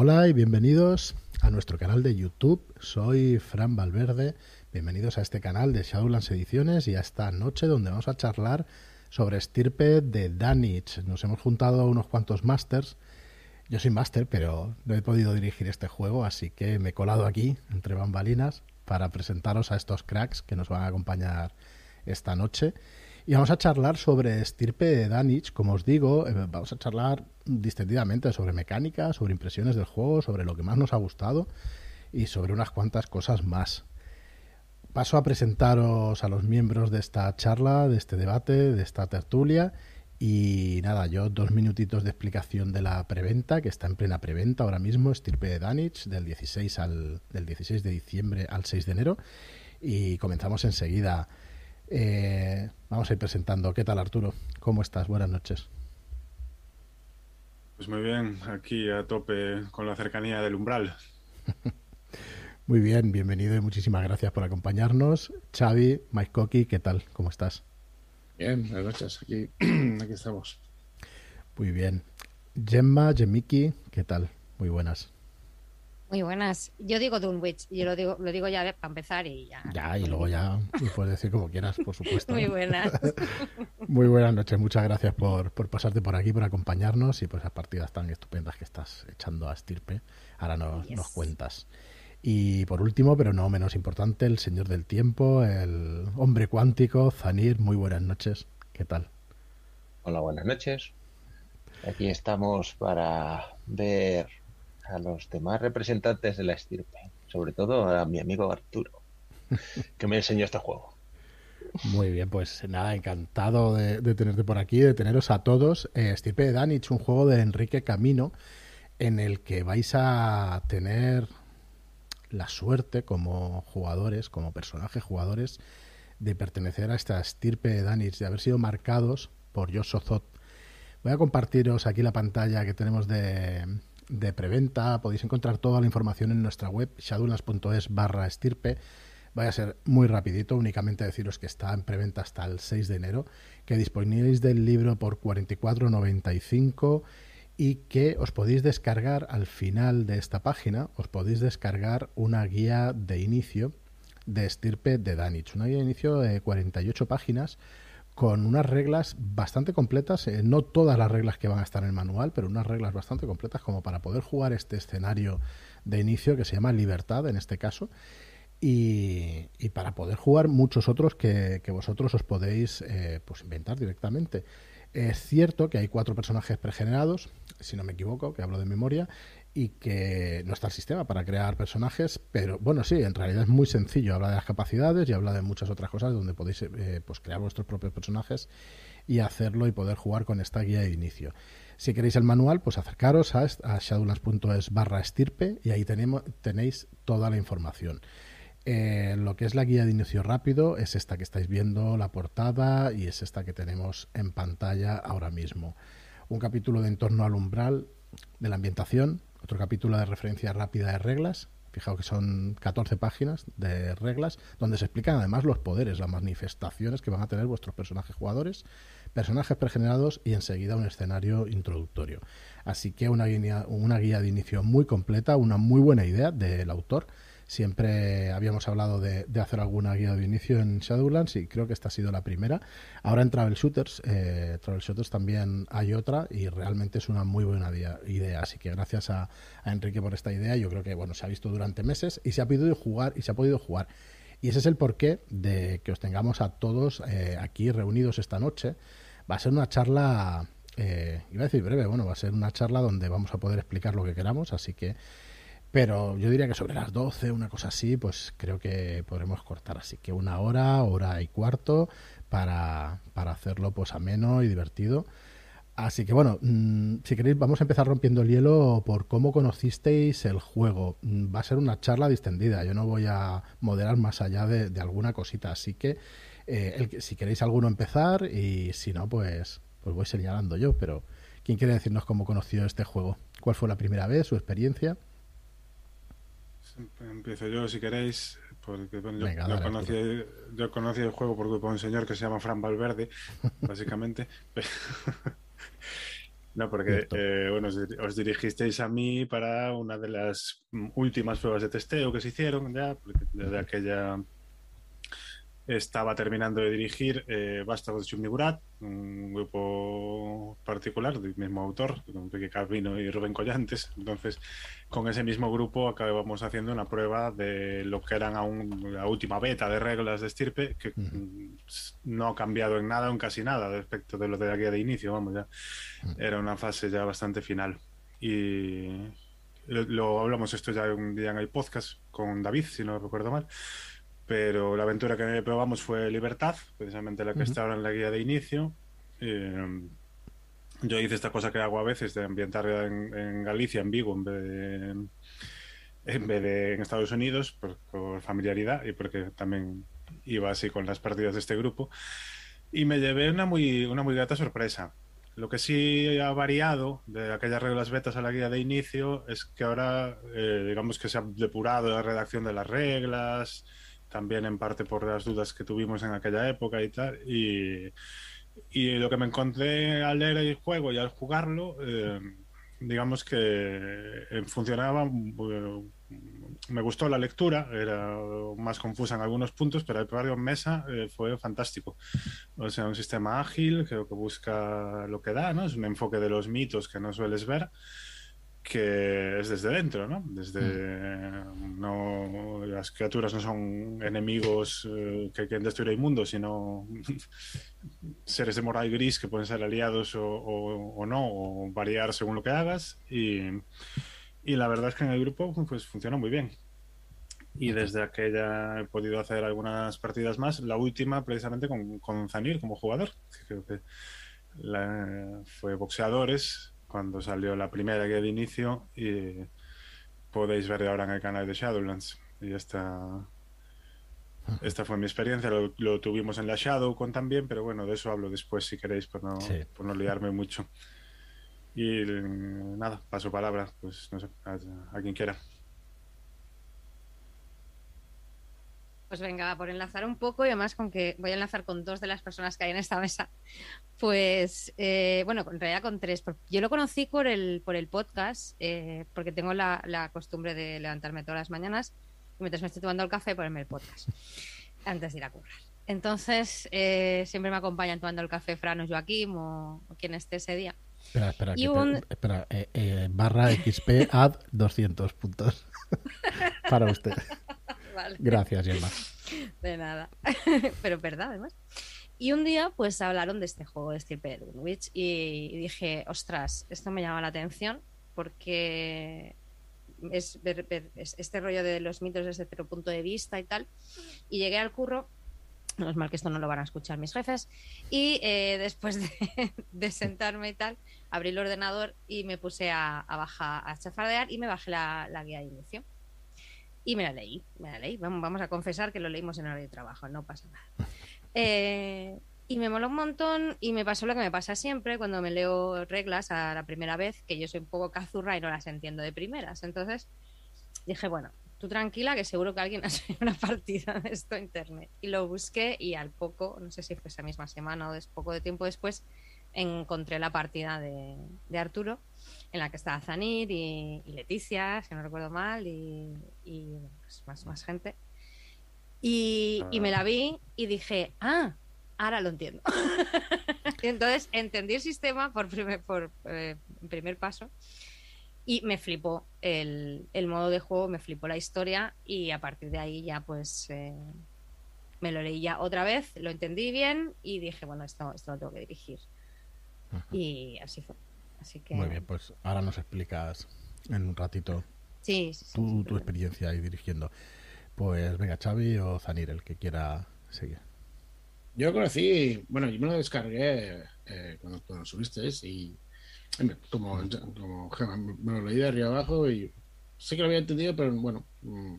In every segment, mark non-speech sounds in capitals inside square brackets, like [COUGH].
Hola y bienvenidos a nuestro canal de YouTube. Soy Fran Valverde. Bienvenidos a este canal de Shadowlands Ediciones y a esta noche donde vamos a charlar sobre estirpe de Danich. Nos hemos juntado unos cuantos masters. Yo soy máster, pero no he podido dirigir este juego, así que me he colado aquí, entre bambalinas, para presentaros a estos cracks que nos van a acompañar esta noche. Y vamos a charlar sobre estirpe de Danich, como os digo, eh, vamos a charlar distendidamente sobre mecánica, sobre impresiones del juego, sobre lo que más nos ha gustado y sobre unas cuantas cosas más. Paso a presentaros a los miembros de esta charla, de este debate, de esta tertulia. Y nada, yo dos minutitos de explicación de la preventa, que está en plena preventa ahora mismo, estirpe de Danich, del 16, al, del 16 de diciembre al 6 de enero. Y comenzamos enseguida. Eh, vamos a ir presentando. ¿Qué tal, Arturo? ¿Cómo estás? Buenas noches. Pues muy bien, aquí a tope con la cercanía del umbral. [LAUGHS] muy bien, bienvenido y muchísimas gracias por acompañarnos. Xavi, Mike Coqui, ¿qué tal? ¿Cómo estás? Bien, buenas noches, aquí, [CLEARS THROAT] aquí estamos. Muy bien. Gemma, Gemiki, ¿qué tal? Muy buenas. Muy buenas. Yo digo Dunwich, yo lo digo, lo digo ya para empezar y ya. Ya, y luego ya puedes decir como quieras, por supuesto. Muy buenas. [LAUGHS] Muy buenas noches, muchas gracias por, por, pasarte por aquí, por acompañarnos y por esas partidas tan estupendas que estás echando a estirpe. Ahora nos, nos cuentas. Y por último, pero no menos importante, el señor del tiempo, el hombre cuántico, Zanir, muy buenas noches. ¿Qué tal? Hola, buenas noches. Aquí estamos para ver a los demás representantes de la estirpe, sobre todo a mi amigo Arturo, que me enseñó este juego. Muy bien, pues nada, encantado de, tenerte por aquí, de teneros a todos. Eh, estirpe de Danich, un juego de Enrique Camino, en el que vais a tener la suerte como jugadores, como personajes jugadores, de pertenecer a esta estirpe de Danich, de haber sido marcados por Yosozot. Voy a compartiros aquí la pantalla que tenemos de, de preventa. Podéis encontrar toda la información en nuestra web shadowlands.es barra estirpe. Vaya a ser muy rapidito, únicamente deciros que está en preventa hasta el 6 de enero, que disponéis del libro por 44.95 y que os podéis descargar al final de esta página, os podéis descargar una guía de inicio de estirpe de Danich, una guía de inicio de 48 páginas con unas reglas bastante completas, eh, no todas las reglas que van a estar en el manual, pero unas reglas bastante completas como para poder jugar este escenario de inicio que se llama Libertad en este caso. Y, para poder jugar muchos otros que, vosotros os podéis eh, pues inventar directamente. Es cierto que hay cuatro personajes pregenerados, si no me equivoco, que hablo de memoria, y que no está el sistema para crear personajes, pero bueno, sí, en realidad es muy sencillo. Habla de las capacidades y habla de muchas otras cosas donde podéis eh, pues crear vuestros propios personajes y hacerlo y poder jugar con esta guía de inicio. Si queréis el manual, pues acercaros a, a shadowlands.es barra estirpe y ahí tenemos, tenéis toda la información. Eh, lo que es la guía de inicio rápido es esta que estáis viendo, la portada, y es esta que tenemos en pantalla ahora mismo. Un capítulo de entorno al umbral de la ambientación, otro capítulo de referencia rápida de reglas. Fijaos que son 14 páginas de reglas donde se explican además los poderes, las manifestaciones que van a tener vuestros personajes jugadores, personajes pregenerados y enseguida un escenario introductorio. Así que una guía, una guía de inicio muy completa, una muy buena idea del autor Siempre habíamos hablado de, hacer alguna guía de inicio en Shadowlands y creo que esta ha sido la primera. Ahora en Travel Shooters, eh, Travel Shooters también hay otra y realmente es una muy buena idea. Así que gracias a, Enrique por esta idea. Yo creo que bueno se ha visto durante meses y se ha podido jugar y se ha podido jugar. Y ese es el porqué de que os tengamos a todos eh, aquí reunidos esta noche. Va a ser una charla, eh, iba a decir breve, bueno, va a ser una charla donde vamos a poder explicar lo que queramos, así que pero yo diría que sobre las 12, una cosa así, pues creo que podremos cortar. Así que una hora, hora y cuarto para, para hacerlo pues ameno y divertido. Así que bueno, mm, si queréis vamos a empezar rompiendo el hielo por cómo conocisteis el juego. Mm, va a ser una charla distendida, yo no voy a moderar más allá de, alguna cosita, así que eh, si queréis alguno empezar y si no, pues, pues voy señalando yo, pero ¿quién quiere decirnos cómo conoció este juego? ¿Cuál fue la primera vez, su experiencia? Empiezo yo, si queréis, porque yo, conocí, el juego por un señor que se llama Fran Valverde, [LAUGHS] básicamente. [LAUGHS] No, porque eh, bueno, os, dirigisteis a mí para una de las últimas pruebas de testeo que se hicieron ya, porque desde aquella estaba terminando de dirigir eh, Vástagos de Chumigurat, un grupo particular del mismo autor, Enrique Calvino y Rubén Collantes. Entonces, con ese mismo grupo acabamos haciendo una prueba de lo que eran aún la última beta de reglas de estirpe, que no ha cambiado en nada o en casi nada respecto de lo de la guía de inicio, vamos, ya era una fase ya bastante final. Y lo hablamos esto ya un día en el podcast con David, si no recuerdo mal pero la aventura que probamos fue Libertad, precisamente la que está ahora en la guía de inicio. Eh, yo hice esta cosa que hago a veces de ambientar en, Galicia, en Vigo, en vez de en, vez de en Estados Unidos, por, familiaridad y porque también iba así con las partidas de este grupo. Y me llevé una muy, una muy grata sorpresa. Lo que sí ha variado de aquellas reglas betas a la guía de inicio es que ahora, eh, digamos que se ha depurado la redacción de las reglas, también en parte por las dudas que tuvimos en aquella época y tal. Y, lo que me encontré al leer el juego y al jugarlo, eh, digamos que eh, funcionaba. Eh, me gustó la lectura, era más confusa en algunos puntos, pero el probarlo en mesa fue fantástico. O sea, un sistema ágil, creo que busca lo que da, ¿no? Es un enfoque de los mitos que no sueles ver que es desde dentro, ¿no? Desde mm. no las criaturas no son enemigos eh, que quieren destruir el mundo, sino [LAUGHS] seres de moral gris que pueden ser aliados o, no, o variar según lo que hagas. Y, y, la verdad es que en el grupo pues funciona muy bien. Y desde aquella he podido hacer algunas partidas más, la última precisamente con, con Zanir como jugador, creo que fue boxeadores cuando salió la primera guía de inicio y podéis ver ahora en el canal de Shadowlands. Y esta, [LAUGHS] esta fue mi experiencia, lo, tuvimos en la Shadowcon también, pero bueno, de eso hablo después si queréis, por no, por no liarme mucho. Y nada, paso palabra, pues no sé, a quien quiera. Pues venga, por enlazar un poco y además con que voy a enlazar con dos de las personas que hay en esta mesa. Pues, eh, bueno, en realidad con tres. Yo lo conocí por el, por el podcast, eh, porque tengo la, costumbre de levantarme todas las mañanas y mientras me estoy tomando el café, ponerme el podcast antes de ir a currar. Entonces, eh, siempre me acompañan tomando el café Fran o Joaquín o, quien esté ese día. Espera, espera, espera barra XP add 200 puntos [LAUGHS] para usted. Gracias, Gemma. [LAUGHS] De nada. [LAUGHS] Pero es verdad, además. Y un día, pues hablaron de este juego de Steel de Dunwich y dije, ostras, esto me llama la atención porque es este rollo de los mitos desde otro punto de vista y tal. Y llegué al curro, no es mal que esto no lo van a escuchar mis jefes, y eh, después de, [LAUGHS] sentarme y tal, abrí el ordenador y me puse a, bajar, a chafardear y me bajé la, la guía de inicio. Y me la leí, me la leí. Vamos, a confesar que lo leímos en hora de trabajo, no pasa nada. [LAUGHS] Eh, y me moló un montón y me pasó lo que me pasa siempre cuando me leo reglas a la primera vez, que yo soy un poco cazurra y no las entiendo de primeras. Entonces dije, bueno, tú tranquila, que seguro que alguien ha [LAUGHS] hecho una partida de esto internet. Y lo busqué y al poco, no sé si fue esa misma semana o des, poco de tiempo después, encontré la partida de, de Arturo en la que estaba Zanir y, Leticia, si no recuerdo mal, y, pues, más, más gente. Y, me la vi y dije, ah, ahora lo entiendo. [LAUGHS] y entonces entendí el sistema por primer, por, eh, primer paso y me flipó el, modo de juego, me flipó la historia y a partir de ahí ya pues eh, me lo leí ya otra vez, lo entendí bien y dije, bueno, esto, esto lo tengo que dirigir. Y así fue. Muy bien, pues ahora nos explicas en un ratito sí, tu, experiencia ahí dirigiendo. Pues venga, Xavi o Zanir, el que quiera seguir. Yo conocí, bueno, yo me lo descargué eh, cuando, cuando subisteis y como, como me lo leí de arriba abajo y sé que lo había entendido, pero bueno, mm,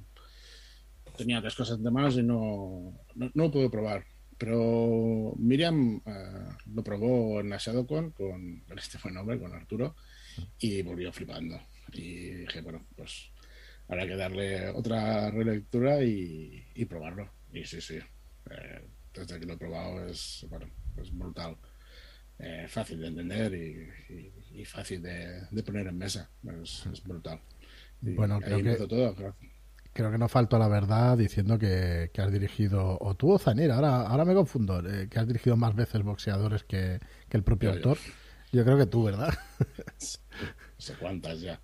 tenía tres cosas de más y no, no, no lo pude probar. Pero Miriam eh, lo probó en la ShadowCon con este fue nombre, con Arturo, y volvió flipando. Y dije, bueno, pues habrá que darle otra relectura y, probarlo. Y sí, sí. Eh, desde que lo he probado es, bueno, es brutal. eh, fácil de entender y, y- y fácil de, de poner en mesa. Es, es brutal. Y Bueno, ahí creo que- todo, claro. Creo que no faltó la verdad diciendo que, que has dirigido, o tú o Zanir, ahora, ahora me confundo, eh, que has dirigido más veces boxeadores que, que el propio Yo, yo. autor. Yo creo que tú, ¿verdad? No [LAUGHS] sé cuántas ya.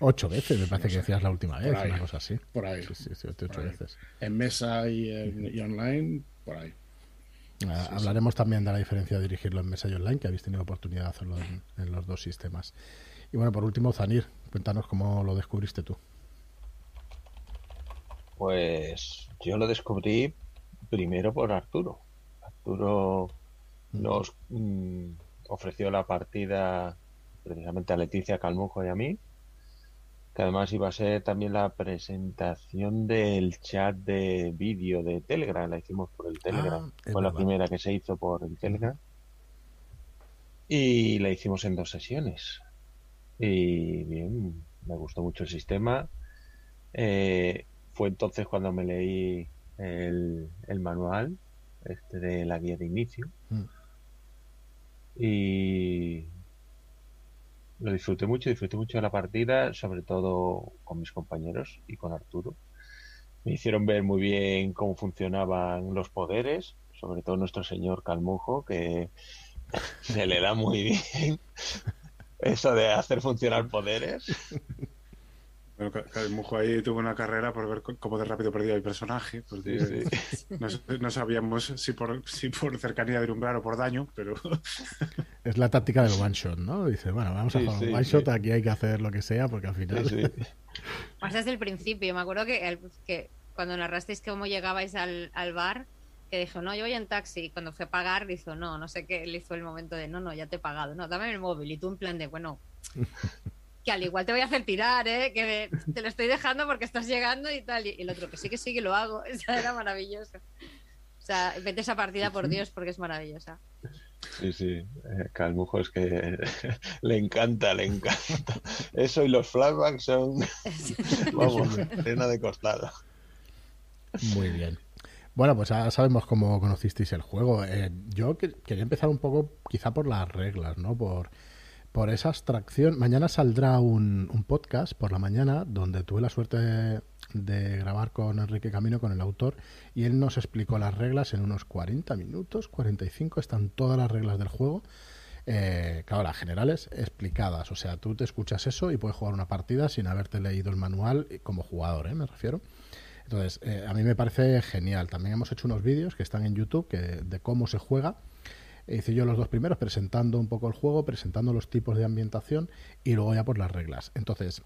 Ocho veces, me parece No que decías la última vez, ahí. una cosa así. Por ahí. Sí, sí, sí, ocho ahí. veces. En mesa y, en- y online, por ahí. Ah, hablaremos también de la diferencia de dirigirlo en mesa y online, que habéis tenido oportunidad de hacerlo en, en los dos sistemas. Y bueno, por último, Zanir, cuéntanos cómo lo descubriste tú. Pues yo lo descubrí primero por Arturo. Arturo nos mm, ofreció la partida precisamente a Leticia Calmujo y a mí, que además iba a ser también la presentación del chat de vídeo de Telegram, la hicimos por el Telegram, Ah, fue la verdad. primera que se hizo por el Telegram y la hicimos en dos sesiones. Y bien, me gustó mucho el sistema. Eh, fue entonces cuando me leí el, el manual este de la guía de inicio Mm. y lo disfruté mucho, disfruté mucho de la partida, sobre todo con mis compañeros y con Arturo. Me hicieron ver muy bien cómo funcionaban los poderes, sobre todo nuestro señor Calmujo, que [LAUGHS] se le da muy bien [LAUGHS] eso de hacer funcionar poderes. [LAUGHS] Bueno, Calmujo ahí tuvo una carrera por ver cómo de rápido perdía el personaje. Porque Sí, sí. No, no sabíamos si por, si por cercanía del umbral o por daño, pero [LAUGHS] Es la táctica del one shot, ¿no? Dice, bueno, vamos a Sí, jugar un one shot, sí. aquí hay que hacer lo que sea, porque al final. Sí, sí. [LAUGHS] Más desde el principio. Me acuerdo que, el- que cuando narrasteis cómo llegabais al, al bar, que dijo, no, yo voy en taxi. Y cuando fue a pagar, dijo, no, no sé qué. Él hizo el momento de, no, no, ya te he pagado. No, dame el móvil. Y tú en plan de, bueno, que al igual te voy a hacer tirar, ¿eh? Que me- te lo estoy dejando porque estás llegando y tal. Y el otro, que sí, que sí, que lo hago. [LAUGHS] O sea, era maravilloso. O sea, vete esa partida, por Dios, porque es maravillosa. Sí, sí. Eh, Calmujo es que [LAUGHS] le encanta, le encanta. Eso y los flashbacks son, [LAUGHS] vamos, cena de costado. Muy bien. Bueno, pues ya sabemos cómo conocisteis el juego. Eh, yo que- quería empezar un poco, quizá por las reglas, ¿no? Por, por esa abstracción. Mañana saldrá un, un podcast por la mañana donde tuve la suerte de, grabar con Enrique Camino, con el autor, y él nos explicó las reglas en unos 40 minutos, 45, están todas las reglas del juego. Eh, claro, las generales explicadas. O sea, tú te escuchas eso y puedes jugar una partida sin haberte leído el manual como jugador, ¿eh? me refiero. Entonces, eh, a mí me parece genial. También hemos hecho unos vídeos que están en YouTube que, de cómo se juega. Hice yo los dos primeros presentando un poco el juego, presentando los tipos de ambientación y luego ya por las reglas. Entonces,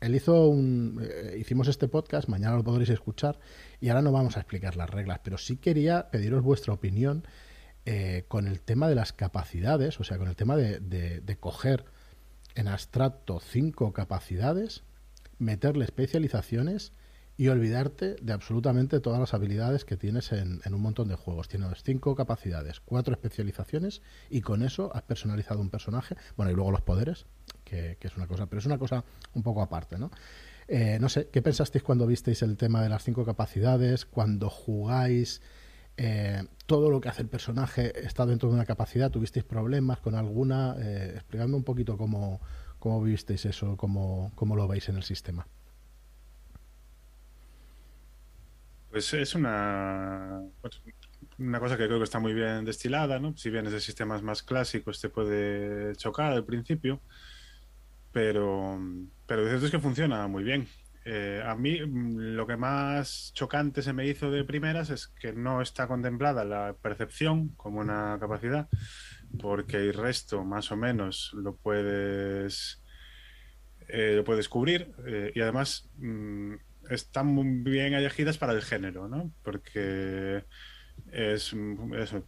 él hizo un, eh, hicimos este podcast, mañana lo podréis escuchar y ahora no vamos a explicar las reglas, pero sí quería pediros vuestra opinión eh, con el tema de las capacidades, o sea, con el tema de, de- de coger en abstracto cinco capacidades, meterle especializaciones y olvidarte de absolutamente todas las habilidades que tienes en, en un montón de juegos. Tienes cinco capacidades, cuatro especializaciones y con eso has personalizado un personaje. Bueno, y luego los poderes, que, que es una cosa, pero es una cosa un poco aparte, ¿no? Eh, no sé, ¿qué pensasteis cuando visteis el tema de las cinco capacidades? Cuando jugáis, eh, todo lo que hace el personaje está dentro de una capacidad. ¿Tuvisteis problemas con alguna? Eh, un poquito cómo, cómo visteis eso, cómo, cómo lo veis en el sistema. Pues es una, pues, una cosa que creo que está muy bien destilada, ¿no? Si bien es de sistemas más clásicos, te puede chocar al principio, pero, pero cierto es que funciona muy bien. Eh, a mí mm, lo que más chocante se me hizo de primeras es que no está contemplada la percepción como una capacidad, porque el resto más o menos lo puedes, eh, lo puedes cubrir eh, y además mm, están muy bien elegidas para el género, ¿no? Porque es,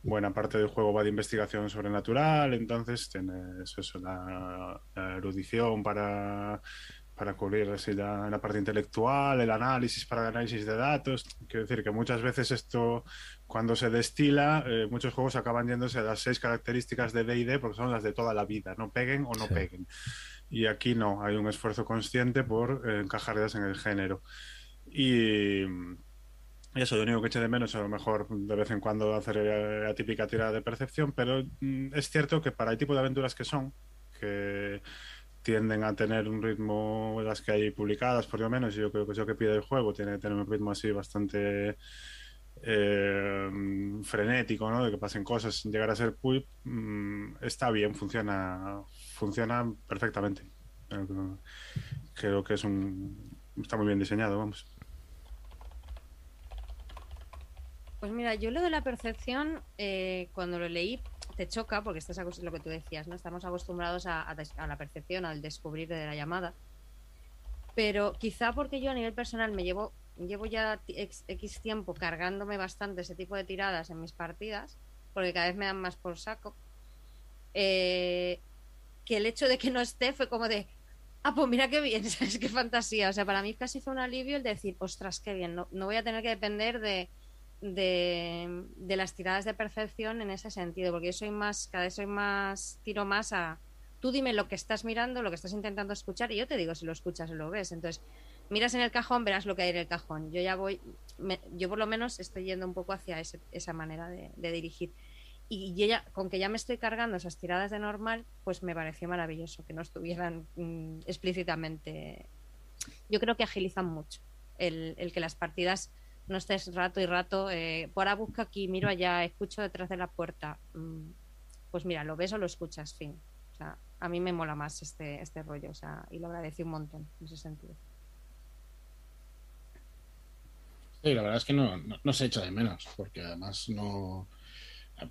buena parte del juego va de investigación sobrenatural, entonces tienes eso, la, la erudición para, para cubrir así la, la parte intelectual, el análisis para el análisis de datos. Quiero decir que muchas veces esto, cuando se destila, eh, muchos juegos acaban yéndose a las seis características de D&D porque son las de toda la vida, no peguen o no Sí. peguen. Y aquí no, hay un esfuerzo consciente por eh, encajarlas en el género. Y, eso, lo único que eché de menos, a lo mejor de vez en cuando hacer la típica tirada de percepción, pero mm, es cierto que para el tipo de aventuras que son, que tienden a tener un ritmo, las que hay publicadas por lo menos, y yo creo que es lo que pide el juego, tiene que tener un ritmo así bastante eh, frenético, ¿no? De que pasen cosas sin llegar a ser pulp, mm, está bien, funciona, funciona perfectamente. Creo, creo que es un, está muy bien diseñado, vamos. Pues mira, yo lo de la percepción, eh, cuando lo leí, te choca, porque estás acost- lo que tú decías, ¿no? Estamos acostumbrados a, la percepción, al descubrir de la llamada. Pero quizá porque yo a nivel personal me llevo, llevo ya ex- X tiempo cargándome bastante ese tipo de tiradas en mis partidas, porque cada vez me dan más por saco. eh, que el hecho de que no esté fue como de, ah, pues mira qué bien, [LAUGHS] ¿sabes? Qué fantasía. O sea, para mí casi fue un alivio el decir, ostras, qué bien, no, no voy a tener que depender de, de, las tiradas de percepción en ese sentido, porque yo soy más, cada vez soy más, tiro más a, tú dime lo que estás mirando, lo que estás intentando escuchar, y yo te digo si lo escuchas o lo ves. Entonces, miras en el cajón, verás lo que hay en el cajón. Yo ya voy, yo por lo menos estoy yendo un poco hacia esa manera de, dirigir. Y yo ya, con que ya me estoy cargando esas tiradas de normal, pues me pareció maravilloso que no estuvieran mm, explícitamente. Yo creo que agilizan mucho el que las partidas no estés rato y rato. Eh, por ahora busco aquí, miro allá, escucho detrás de la puerta. Mm, pues mira, lo ves o lo escuchas, fin. O sea, a mí me mola más este, este rollo, o sea, y lo agradecí un montón en ese sentido. Sí, la verdad es que no, no, no se echa de menos, porque además no.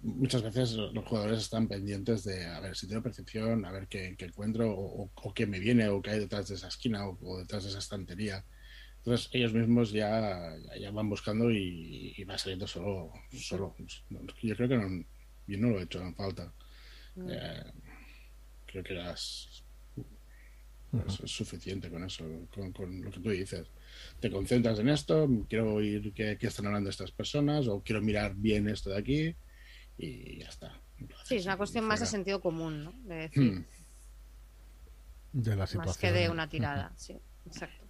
Muchas veces los jugadores están pendientes de a ver si tengo percepción, a ver qué, encuentro, o, qué me viene, o qué hay detrás de esa esquina, o detrás de esa estantería. Entonces ellos mismos ya, ya- van buscando y, y va saliendo solo. solo. Yo creo que no, yo no lo he hecho en falta. Mm. Eh, creo que eras es, es suficiente con eso, con, con lo que tú dices. Te concentras en esto, quiero oír qué, qué están hablando estas personas, o quiero mirar bien esto de aquí, y ya está. Sí, es una cuestión más de sentido común, ¿no? De decir, Hmm. de la más situación. que de una tirada, sí, exacto.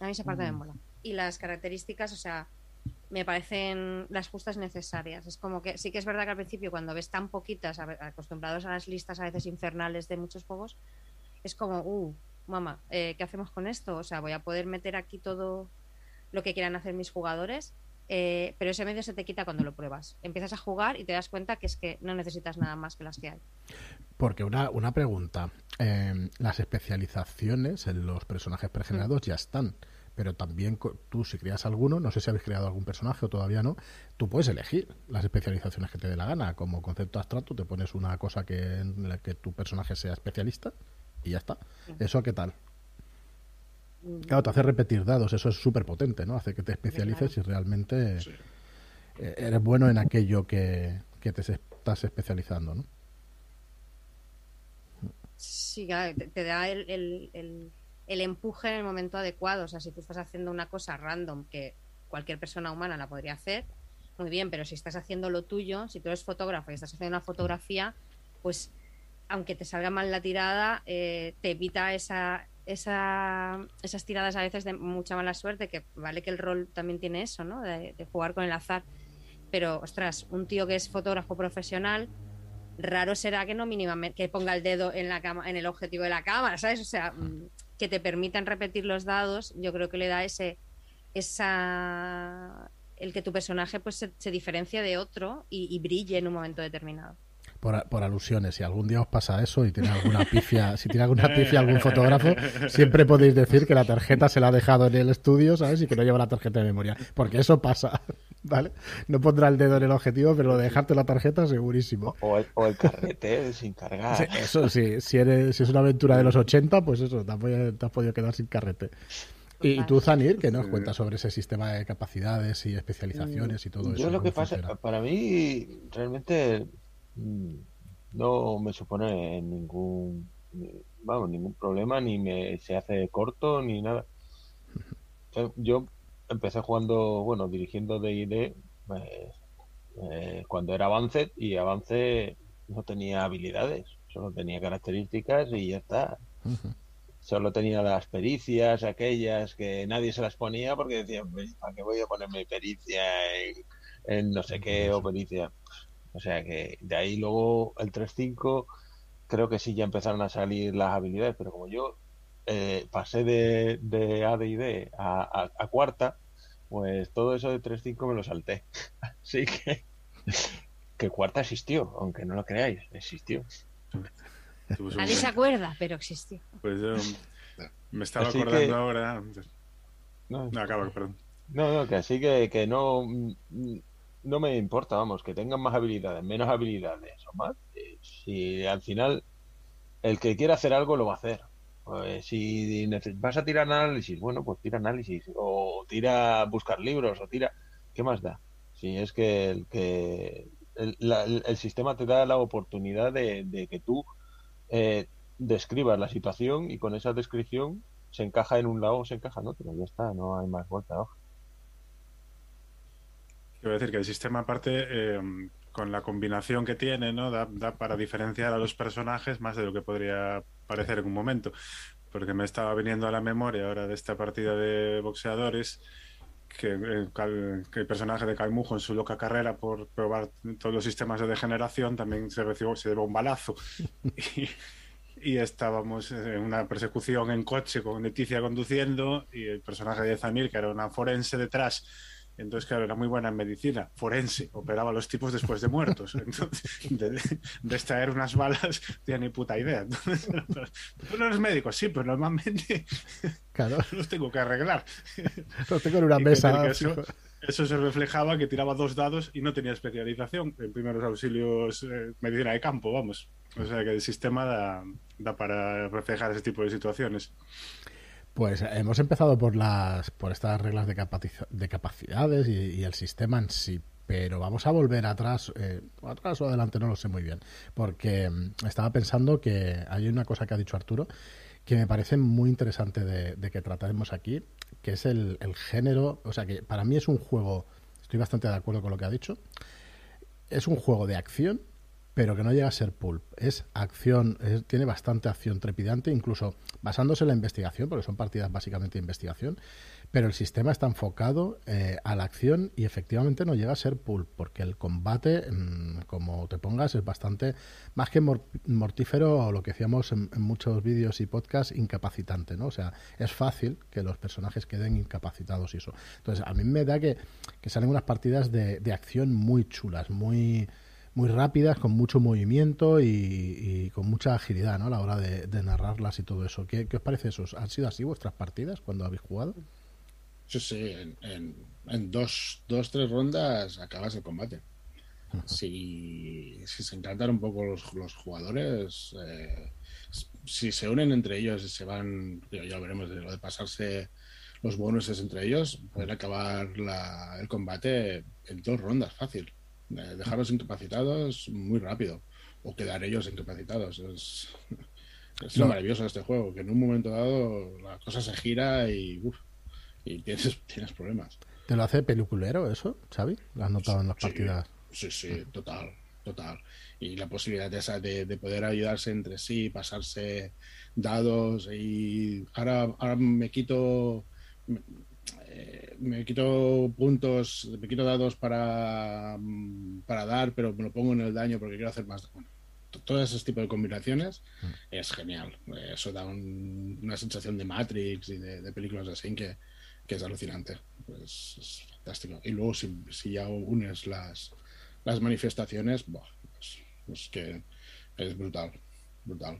A mí esa parte me mola. Y las características, o sea, me parecen las justas necesarias. Es como que sí que es verdad que al principio cuando ves tan poquitas, acostumbrados a las listas a veces infernales de muchos juegos, es como, uh, mamá, eh, ¿qué hacemos con esto? O sea, voy a poder meter aquí todo lo que quieran hacer mis jugadores, eh, pero ese medio se te quita cuando lo pruebas. Empiezas a jugar y te das cuenta que es que no necesitas nada más que las que hay. Porque una, una pregunta, eh, las especializaciones en los personajes pregenerados ya están, pero también tú si creas alguno, no sé si habéis creado algún personaje o todavía no, tú puedes elegir las especializaciones que te dé la gana. Como concepto abstracto te pones una cosa que, en la que tu personaje sea especialista y ya está. ¿Eso qué tal? Claro, te hace repetir dados, eso es súper potente, ¿no? Hace que te especialices y realmente Sí. eh, eres bueno en aquello que, que te estás especializando, ¿no? Sí, claro, te, te da el, el- el- el empuje en el momento adecuado. O sea, si tú estás haciendo una cosa random que cualquier persona humana la podría hacer, muy bien, pero si estás haciendo lo tuyo, si tú eres fotógrafo y estás haciendo una fotografía, pues aunque te salga mal la tirada, eh, te evita esa, esa, esas tiradas a veces de mucha mala suerte, que vale que el rol también tiene eso, ¿no? De, jugar con el azar. Pero, ostras, un tío que es fotógrafo profesional, raro será que no mínimamente que ponga el dedo en la en el objetivo de la cámara, ¿sabes? O sea, mm, que te permitan repetir los dados, yo creo que le da ese esa el que tu personaje pues se, diferencie de otro y, y brille en un momento determinado. Por, a- por alusiones, si algún día os pasa eso y tiene alguna pifia, si tiene alguna pifia algún fotógrafo, siempre podéis decir que la tarjeta se la ha dejado en el estudio, ¿sabes? Y que no lleva la tarjeta de memoria. Porque eso pasa, [LAUGHS] ¿vale? No pondrá el dedo en el objetivo, pero lo de dejarte la tarjeta segurísimo. O el, o el carrete [LAUGHS] sin cargar. Sí, eso sí, si, eres, si es una aventura de los 80, pues eso, te has podido, te has podido quedar sin carrete. Y, y tú, Zanir, que nos cuentas sobre ese sistema de capacidades y especializaciones y todo eso. Yo lo que pasa, funciona? para mí, realmente mm, no me supone ningún, ni- vamos, ningún problema, ni me se hace corto, ni nada. Sea, [LAUGHS] yo empecé jugando, bueno, dirigiendo D&D pues, eh, cuando era Avanced y Avanced no tenía habilidades, solo tenía características y ya está. Solo tenía las pericias, aquellas que nadie se las ponía porque decían, ¿para qué voy a ponerme pericia en, no sé qué o pericia? O sea que de ahí luego el 3.5 creo que sí ya empezaron a salir las habilidades, pero como yo eh, pasé de, de A, y D a, a, cuarta, pues todo eso de 3.5 me lo salté. [LAUGHS] Así que que cuarta existió, aunque no lo creáis, existió. Nadie se acuerda, pero existió. Pues yo me estaba acordando ahora. No, no, acaba, perdón. No, no, que así que, que no, no me importa, vamos, que tengan más habilidades, menos habilidades o más. Eh, si al final el que quiera hacer algo lo va a hacer. Pues si vas a tirar análisis, bueno, pues tira análisis, o tira buscar libros, o tira. ¿Qué más da? Si es que el que el, sistema te da la oportunidad de, que tú eh, describas la situación y con esa descripción se encaja en un lado o se encaja en otro. Ya está, no hay más vuelta Quiero decir que el sistema, aparte, eh, con la combinación que tiene, ¿no? Da, da, para diferenciar a los personajes más de lo que podría parecer en un momento. Porque me estaba viniendo a la memoria ahora de esta partida de boxeadores que, eh, que, el personaje de Calmujo en su loca carrera por probar todos los sistemas de degeneración también se recibió, se llevó un balazo [LAUGHS] y, y, estábamos en una persecución en coche con Leticia conduciendo y el personaje de Zamir, que era una forense detrás entonces, claro, era muy buena en medicina, forense, operaba a los tipos después de muertos. [LAUGHS] Entonces, de, extraer unas balas, no tenía ni puta idea. Entonces, tú no eres médico, sí, pero normalmente claro. [LAUGHS] los tengo que arreglar. Los tengo en una mesa. Eso, se reflejaba que tiraba dos dados y no tenía especialización en primeros auxilios, eh, medicina de campo, vamos. O sea que el sistema da, da para reflejar ese tipo de situaciones. Pues hemos empezado por las por estas reglas de, de capacidades y, el sistema en sí, pero vamos a volver atrás, eh, atrás o adelante, no lo sé muy bien, porque mm, estaba pensando que hay una cosa que ha dicho Arturo que me parece muy interesante de, que tratemos aquí, que es el, el, género, o sea que para mí es un juego, estoy bastante de acuerdo con lo que ha dicho, es un juego de acción pero que no llega a ser pulp. Es acción, tiene bastante acción trepidante, incluso basándose en la investigación, porque son partidas básicamente de investigación, pero el sistema está enfocado eh, a la acción y efectivamente no llega a ser pulp, porque el combate, mm, como te pongas, es bastante, más que mortífero, lo que decíamos en, muchos vídeos y podcasts, incapacitante, ¿no? O sea, es fácil que los personajes queden incapacitados y eso. Entonces, a mí me da que, salen unas partidas de acción muy chulas, muy muy rápidas, con mucho movimiento y, con mucha agilidad ¿no? a la hora de, narrarlas y todo eso. ¿Qué, os parece eso? ¿Han sido así vuestras partidas cuando habéis jugado? Sí, sí, en, en, dos, dos, tres rondas acabas el combate. Si, si, se encantan un poco los, los jugadores, eh, si se unen entre ellos y se van, ya veremos de lo de pasarse los bonuses entre ellos, pueden acabar el combate en dos rondas, fácil dejarlos incapacitados muy rápido o quedar ellos incapacitados. Es, lo maravilloso de este juego, que en un momento dado la cosa se gira y, y tienes, [LAUGHS] tienes problemas. ¿Te lo hace peliculero eso, Xavi? ¿Lo has notado en las partidas? Sí, sí, total, total. Y la posibilidad esa de, de, poder ayudarse entre sí, pasarse dados y ahora, ahora me quito me quito puntos, me quito dados para, mm, para dar, pero me lo pongo en el daño porque quiero hacer más. Bueno, todo ese tipo de combinaciones mm. es genial. Eso da una sensación de Matrix y de, películas así que, que es alucinante. Pues, es fantástico. Y luego si, si ya unes las, las manifestaciones, pues, pues que es brutal, brutal.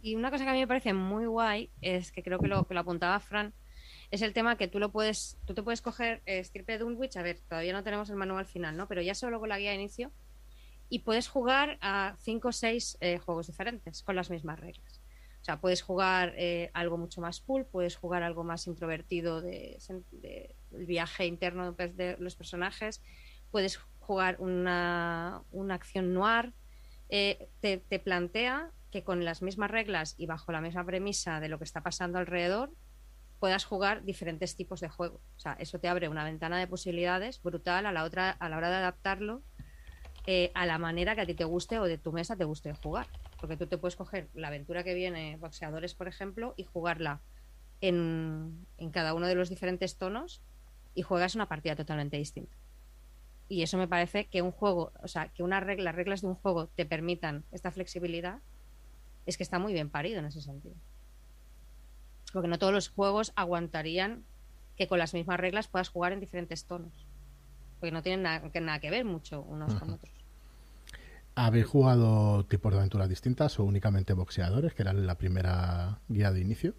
Y una cosa que a mí me parece muy guay es que creo que lo, que lo apuntaba Fran, es el tema que tú lo puedes, tú te puedes coger eh, Stirpe de Dunwich, a ver, todavía no tenemos el manual final, ¿no? Pero ya solo con la guía de inicio y puedes jugar a cinco o seis eh, juegos diferentes con las mismas reglas. O sea, puedes jugar eh, algo mucho más pool, puedes jugar algo más introvertido de, el viaje interno de los personajes, puedes jugar una, una acción noir. te, te plantea que con las mismas reglas y bajo la misma premisa de lo que está pasando alrededor, puedas jugar diferentes tipos de juego. O sea, eso te abre una ventana de posibilidades brutal a la, otra, a la hora de adaptarlo eh, a la manera que a ti te guste o de tu mesa te guste jugar. Porque tú te puedes coger la aventura que viene, boxeadores, por ejemplo, y jugarla en, en cada uno de los diferentes tonos y juegas una partida totalmente distinta. Y eso me parece que un juego, o sea, que una regla, las reglas de un juego te permitan esta flexibilidad, es que está muy bien parido en ese sentido. Porque no todos los juegos aguantarían que con las mismas reglas puedas jugar en diferentes tonos. Porque no tienen nada que, nada que ver mucho unos con otros. ¿Habéis jugado tipos de aventuras distintas o únicamente boxeadores, que era la primera guía de inicio?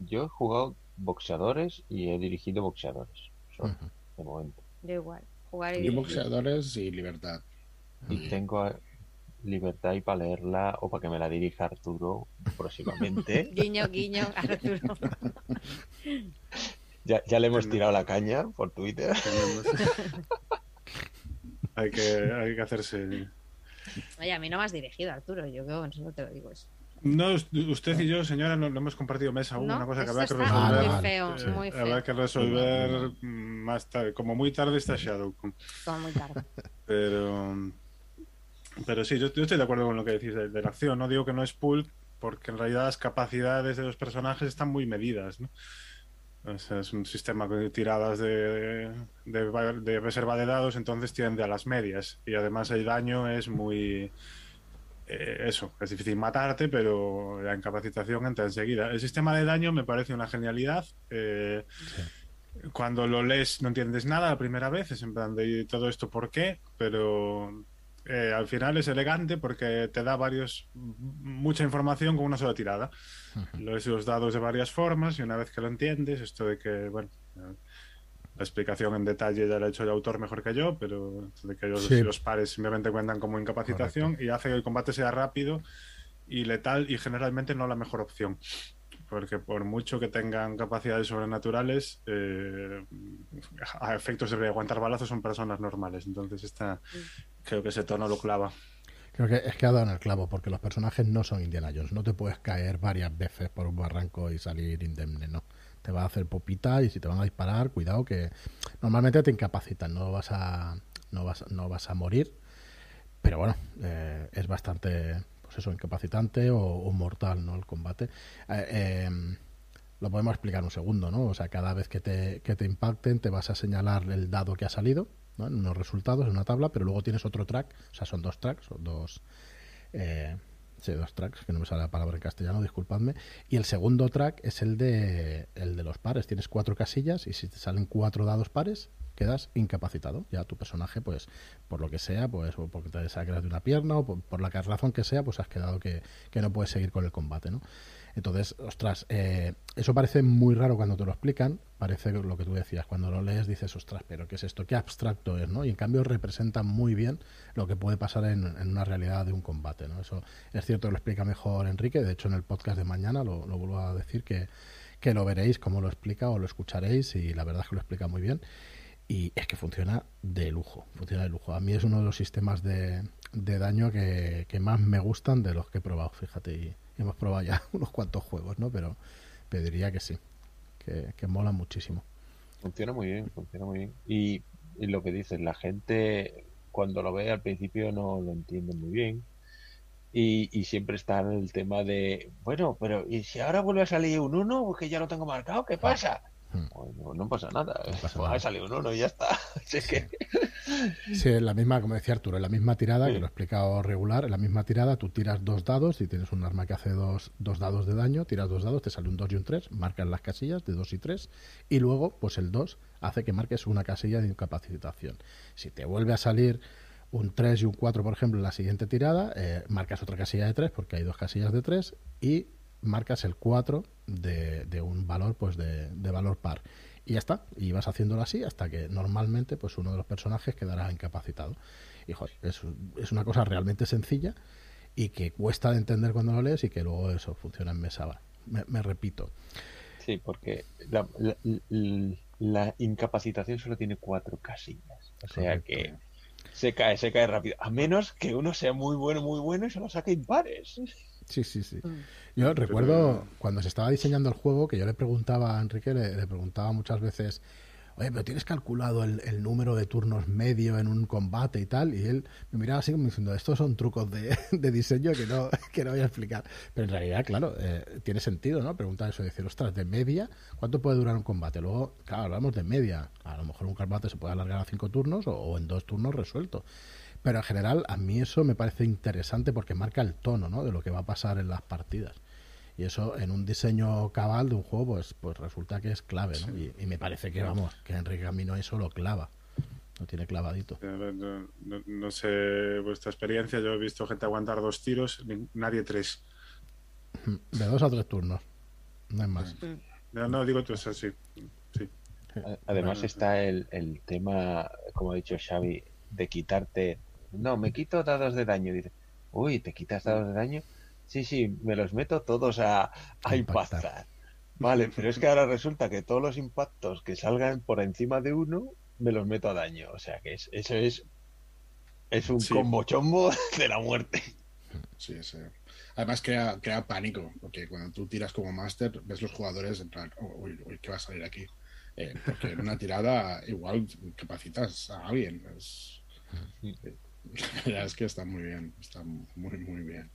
Yo he jugado boxeadores y he dirigido boxeadores. Solo, de momento. Da igual. Jugar y boxeadores y libertad. Y tengo libertad y para leerla o para que me la dirija Arturo próximamente. [LAUGHS] Guiño, guiño, Arturo. [LAUGHS] ya, ya le hemos tirado la caña por Twitter. hay, que, hay que hacerse. Oye, a mí no me has dirigido, Arturo. Yo creo que no te lo digo eso. No, usted y yo, señora, no, no hemos compartido mesa aún. No, una cosa que habrá que resolver. muy eh, feo, muy feo. Habrá que resolver más tarde. Como muy tarde está Shadow. Todo muy tarde. Pero, pero sí, yo, yo estoy de acuerdo con lo que decís de, de la acción. No digo que no es pool, porque en realidad las capacidades de los personajes están muy medidas. ¿no? O sea, es un sistema de tiradas de, de, de reserva de dados, entonces tiende a las medias. Y además el daño es muy. eh, eso, es difícil matarte, pero la incapacitación entra enseguida. El sistema de daño me parece una genialidad. eh, cuando lo lees no entiendes nada la primera vez, es en plan de todo esto por qué, pero eh, al final es elegante porque te da varios mucha información con una sola tirada. Lo ves los dados de varias formas y una vez que lo entiendes, esto de que, bueno, eh, la explicación en detalle ya la ha hecho el autor mejor que yo, pero de que los, Sí. los pares simplemente cuentan como incapacitación y hace que el combate sea rápido y letal y generalmente no la mejor opción. Porque por mucho que tengan capacidades sobrenaturales, eh, a efectos de aguantar balazos son personas normales. Entonces esta, creo que ese tono lo clava. Creo que es que ha dado en el clavo, porque los personajes no son Indiana Jones. No te puedes caer varias veces por un barranco y salir indemne, no. Te va a hacer popita y si te van a disparar, cuidado que normalmente te incapacitan, no vas a, no vas, no vas a morir. Pero bueno, eh, es bastante, pues eso, incapacitante o, mortal, ¿no? El combate. Eh, eh, lo podemos explicar un segundo, ¿no? O sea, cada vez que te, que te impacten te vas a señalar el dado que ha salido, ¿no? En unos resultados, en una tabla, pero luego tienes otro track, o sea, son dos tracks, son dos... Eh, sí, dos tracks, que no me sale la palabra en castellano, disculpadme. Y el segundo track es el de, el de los pares. Tienes cuatro casillas y si te salen cuatro dados pares, quedas incapacitado. Ya tu personaje, pues, por lo que sea, pues, o porque te sacas de una pierna o por, por la razón que sea, pues has quedado que, que no puedes seguir con el combate, ¿no? Entonces, ostras, eh, eso parece muy raro cuando te lo explican. Parece lo que tú decías. Cuando lo lees dices, ostras, pero ¿qué es esto? ¿Qué abstracto es? ¿no? Y en cambio representa muy bien lo que puede pasar en, en una realidad de un combate. ¿no? Eso es cierto que lo explica mejor Enrique. De hecho, en el podcast de mañana lo, lo vuelvo a decir que, que lo veréis, cómo lo explica o lo escucharéis. Y la verdad es que lo explica muy bien. Y es que funciona de lujo, funciona de lujo. A mí es uno de los sistemas de, de daño que, que más me gustan de los que he probado, fíjate. Y, hemos probado ya [LAUGHS] unos cuantos juegos, ¿no? Pero, pero diría que sí, que, que mola muchísimo. Funciona muy bien, funciona muy bien. Y, y lo que dices, la gente cuando lo ve al principio no lo entiende muy bien. Y, y siempre está el tema de, bueno, pero ¿y si ahora vuelve a salir un 1? Porque ya lo tengo marcado, ¿qué pasa? Hmm. No pasa nada. pasa Pues nada. ha salido un 1 y ya está. [LAUGHS] Que- Sí, en la misma, como decía Arturo, en la misma tirada, Sí. que lo he explicado regular, en la misma tirada tú tiras dos dados y tienes un arma que hace dos, dos dados de daño, tiras dos dados, te sale un 2 y un 3, marcas las casillas de 2 y 3 y luego, pues el 2 hace que marques una casilla de incapacitación. Si te vuelve a salir un 3 y un 4, por ejemplo, en la siguiente tirada, eh, marcas otra casilla de 3 porque hay dos casillas de 3 y marcas el 4 de, de un valor, pues de, de valor par. Y ya está, y vas haciéndolo así hasta que normalmente pues uno de los personajes quedará incapacitado. Y joder, es, es una cosa realmente sencilla y que cuesta de entender cuando lo lees y que luego eso funciona en mesa. Me, me repito. Sí, porque la, la- la- la incapacitación solo tiene cuatro casillas. O sea Correcto. que se cae, se cae rápido. A menos que uno sea muy bueno, muy bueno y se lo saque impares. Sí, sí, sí. Mm. Yo recuerdo cuando se estaba diseñando el juego que yo le preguntaba a Enrique, le, le preguntaba muchas veces, oye, pero tienes calculado el, el número de turnos medio en un combate y tal, y él me miraba así como diciendo, estos son trucos de, [LAUGHS] de diseño que no, [LAUGHS] que no voy a explicar. Pero en realidad, claro, eh, tiene sentido, ¿no? Preguntar eso, decir, ostras, de media, ¿cuánto puede durar un combate? Luego, claro, hablamos de media. A lo mejor un combate se puede alargar a cinco turnos o, o en dos turnos resuelto. Pero en general, a mí eso me parece interesante porque marca el tono, ¿no? De lo que va a pasar en las partidas. Y eso en un diseño cabal de un juego, pues, pues resulta que es clave, ¿no? Y, y me parece que, vamos, que Enrique Camino eso lo clava. Lo tiene clavadito. No, no- no- no sé vuestra experiencia, yo he visto gente aguantar dos tiros, ni- nadie tres. [LAUGHS] De dos a tres turnos. No es más. No, no digo tú, eso sí. Además Bueno, está el, el tema, como ha dicho Xavi, de quitarte... No, me quito dados de daño. Dice, uy, ¿te quitas dados de daño? Sí, sí, me los meto todos a, a impactar. impactar. Vale, pero es que ahora resulta que todos los impactos que salgan por encima de uno, me los meto a daño. O sea que es, eso es, es un Sí. combo chombo [LAUGHS] de la muerte. Sí, sí. Además crea, crea pánico, porque cuando tú tiras como máster, ves los jugadores en plan, "Oh, uy, uy, ¿qué va a salir aquí? Eh, porque en una tirada igual capacitas a alguien. Es, eh, [LAUGHS] la verdad es que está muy bien, está muy, muy bien.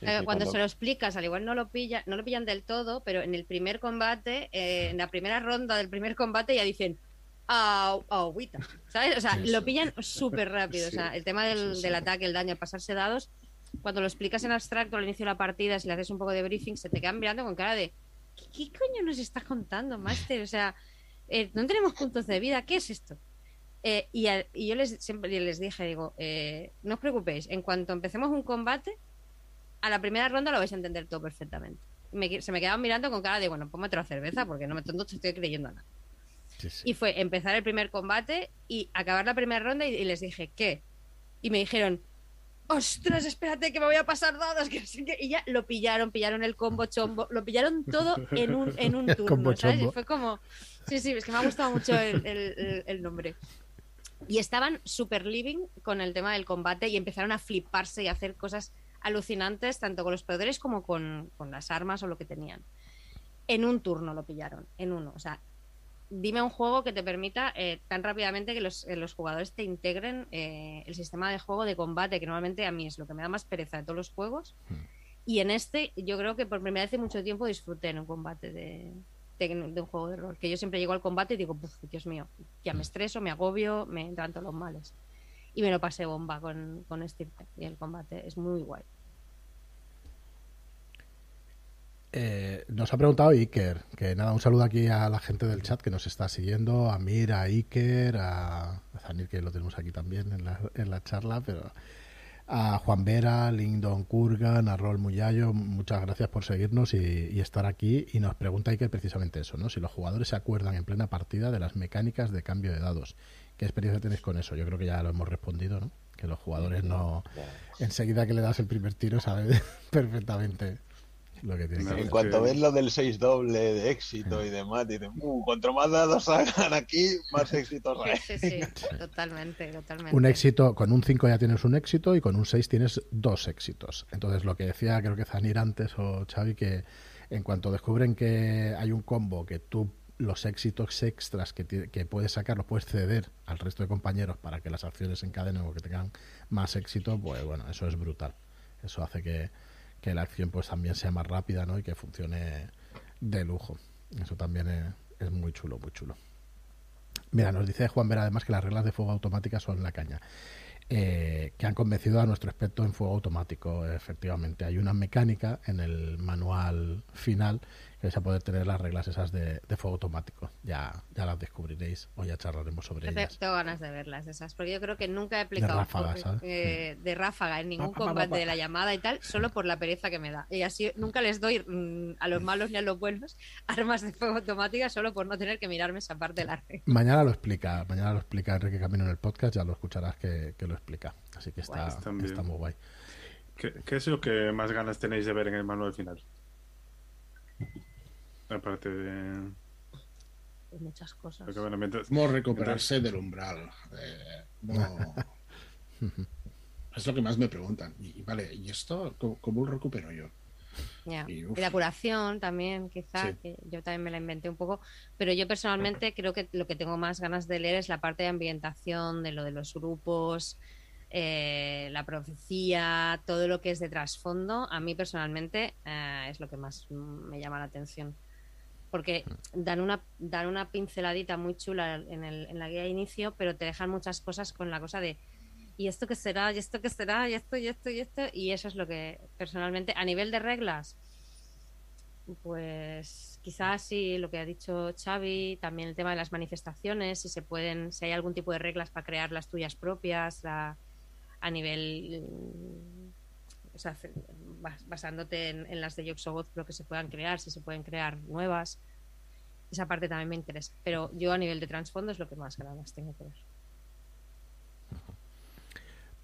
Sí, cuando se lo explicas, al igual no lo pilla, no lo pillan del todo, pero en el primer combate, eh, en la primera ronda del primer combate ya dicen "Au, agüita", ¿sabes? O sea, Sí, lo pillan súper rápido. O Sí. sea, el tema del, Sí, sí. del ataque, el daño, el pasarse dados, cuando lo explicas en abstracto al inicio de la partida, si le haces un poco de briefing, se te quedan mirando con cara de ¿qué, qué coño nos estás contando, Master? O sea, eh, no tenemos puntos de vida, ¿qué es esto? Eh, y, al- y yo les siempre les dije, digo, eh, no os preocupéis, en cuanto empecemos un combate, a la primera ronda lo vais a entender todo perfectamente. Me- se me quedaban mirando con cara de, bueno, ponme otra cerveza porque no me te estoy creyendo nada. Sí, sí. Y fue empezar el primer combate y acabar la primera ronda y, y les dije, ¿qué? Y me dijeron, ostras, espérate que me voy a pasar dados, [LAUGHS] que qué". Y ya lo pillaron, pillaron el combo chombo, lo pillaron todo en un, en un [LAUGHS] turno, ¿sabes? Y fue como, sí, sí, es que me ha gustado mucho el- el- el nombre. Y estaban super living con el tema del combate y empezaron a fliparse y a hacer cosas alucinantes, tanto con los poderes como con, con las armas o lo que tenían. En un turno lo pillaron, en uno. O sea, dime un juego que te permita eh, tan rápidamente que los, eh, los jugadores te integren eh, el sistema de juego de combate, que normalmente a mí es lo que me da más pereza de todos los juegos. Y en este, yo creo que por primera vez en mucho tiempo disfruté en un combate de, de, un juego de rol. Que yo siempre llego al combate y digo, "Puf, Dios mío, ya me estreso, me agobio, me entran todos los males. Y me lo pasé bomba con, con Stirpe y el combate. Es muy guay. Eh, nos ha preguntado Iker, que nada, un saludo aquí a la gente del chat que nos está siguiendo, a Mir, a Iker, a, a Zanir, que lo tenemos aquí también en la, en la charla, pero a Juan Vera, Lindon Kurgan, a Rol Muyayo, muchas gracias por seguirnos y, y estar aquí. Y nos pregunta Iker precisamente eso, ¿no? Si los jugadores se acuerdan en plena partida de las mecánicas de cambio de dados. ¿Qué experiencia tenéis con eso? Yo creo que ya lo hemos respondido, ¿no? Que los jugadores no... Enseguida que le das el primer tiro sabe [LAUGHS] perfectamente lo que tiene que No, hacer. En cuanto ves lo del 6 doble de éxito y demás, dicen, uh, cuanto más dados hagan aquí, más éxitos hay. Sí, sí, totalmente, totalmente. Un éxito, con un 5 ya tienes un éxito y con un 6 tienes dos éxitos. Entonces, lo que decía, creo que Zanir antes o Xavi, que en cuanto descubren que hay un combo que tú los éxitos extras que, que puedes sacar los puedes ceder al resto de compañeros para que las acciones se encadenen o que tengan más éxito, pues bueno, eso es brutal. Eso hace que, que la acción pues también sea más rápida ¿no? y que funcione de lujo. Eso también es, muy chulo, muy chulo. Mira, nos dice Juan Vera además que las reglas de fuego automática son la caña. Eh, que han convencido a nuestro experto en fuego automático. Efectivamente, hay una mecánica en el manual final que vais a poder tener las reglas esas de, de fuego automático. Ya, ya las descubriréis o ya charlaremos sobre Yo ellas. tengo ganas de verlas esas, porque yo creo que nunca he aplicado ráfaga, porque, ¿sabes? eh, de ráfaga en ningún Pa, pa, pa, combate pa. de la llamada y tal, solo por la pereza que me da. Y así nunca les doy mm, a los malos ni a los buenos armas de fuego automática solo por no tener que mirarme esa parte de la regla. Mañana lo explica, mañana lo explica Enrique Camino en el podcast, ya lo escucharás que, que lo explica. Así que está, Guay. Está muy guay. ¿Qué, qué es lo que más ganas tenéis de ver en el manual final? Aparte de. Pues muchas cosas. porque, bueno, mientras- Cómo recuperarse del umbral. eh, cómo- [LAUGHS] es lo que más me preguntan. Y, y vale, ¿y esto cómo, cómo lo recupero yo? Y, la curación también, quizá, Sí. que yo también me la inventé un poco, pero yo personalmente creo que lo que tengo más ganas de leer es la parte de ambientación, de lo de los grupos, eh, la profecía, todo lo que es de trasfondo, a mí personalmente eh, es lo que más me llama la atención. Porque dan una, dan una pinceladita muy chula en, el, en la guía de inicio, pero te dejan muchas cosas con la cosa de ¿y esto qué será? ¿y esto qué será? ¿y esto y esto y esto? Y eso es lo que personalmente, a nivel de reglas, pues quizás sí, lo que ha dicho Xavi, también el tema de las manifestaciones, si se pueden, si hay algún tipo de reglas para crear las tuyas propias, la- a nivel, mm, basándote en, en las de Yoxogoth, lo que se puedan crear, si se pueden crear nuevas. Esa parte también me interesa. Pero yo a nivel de trasfondo es lo que más ganas tengo que ver.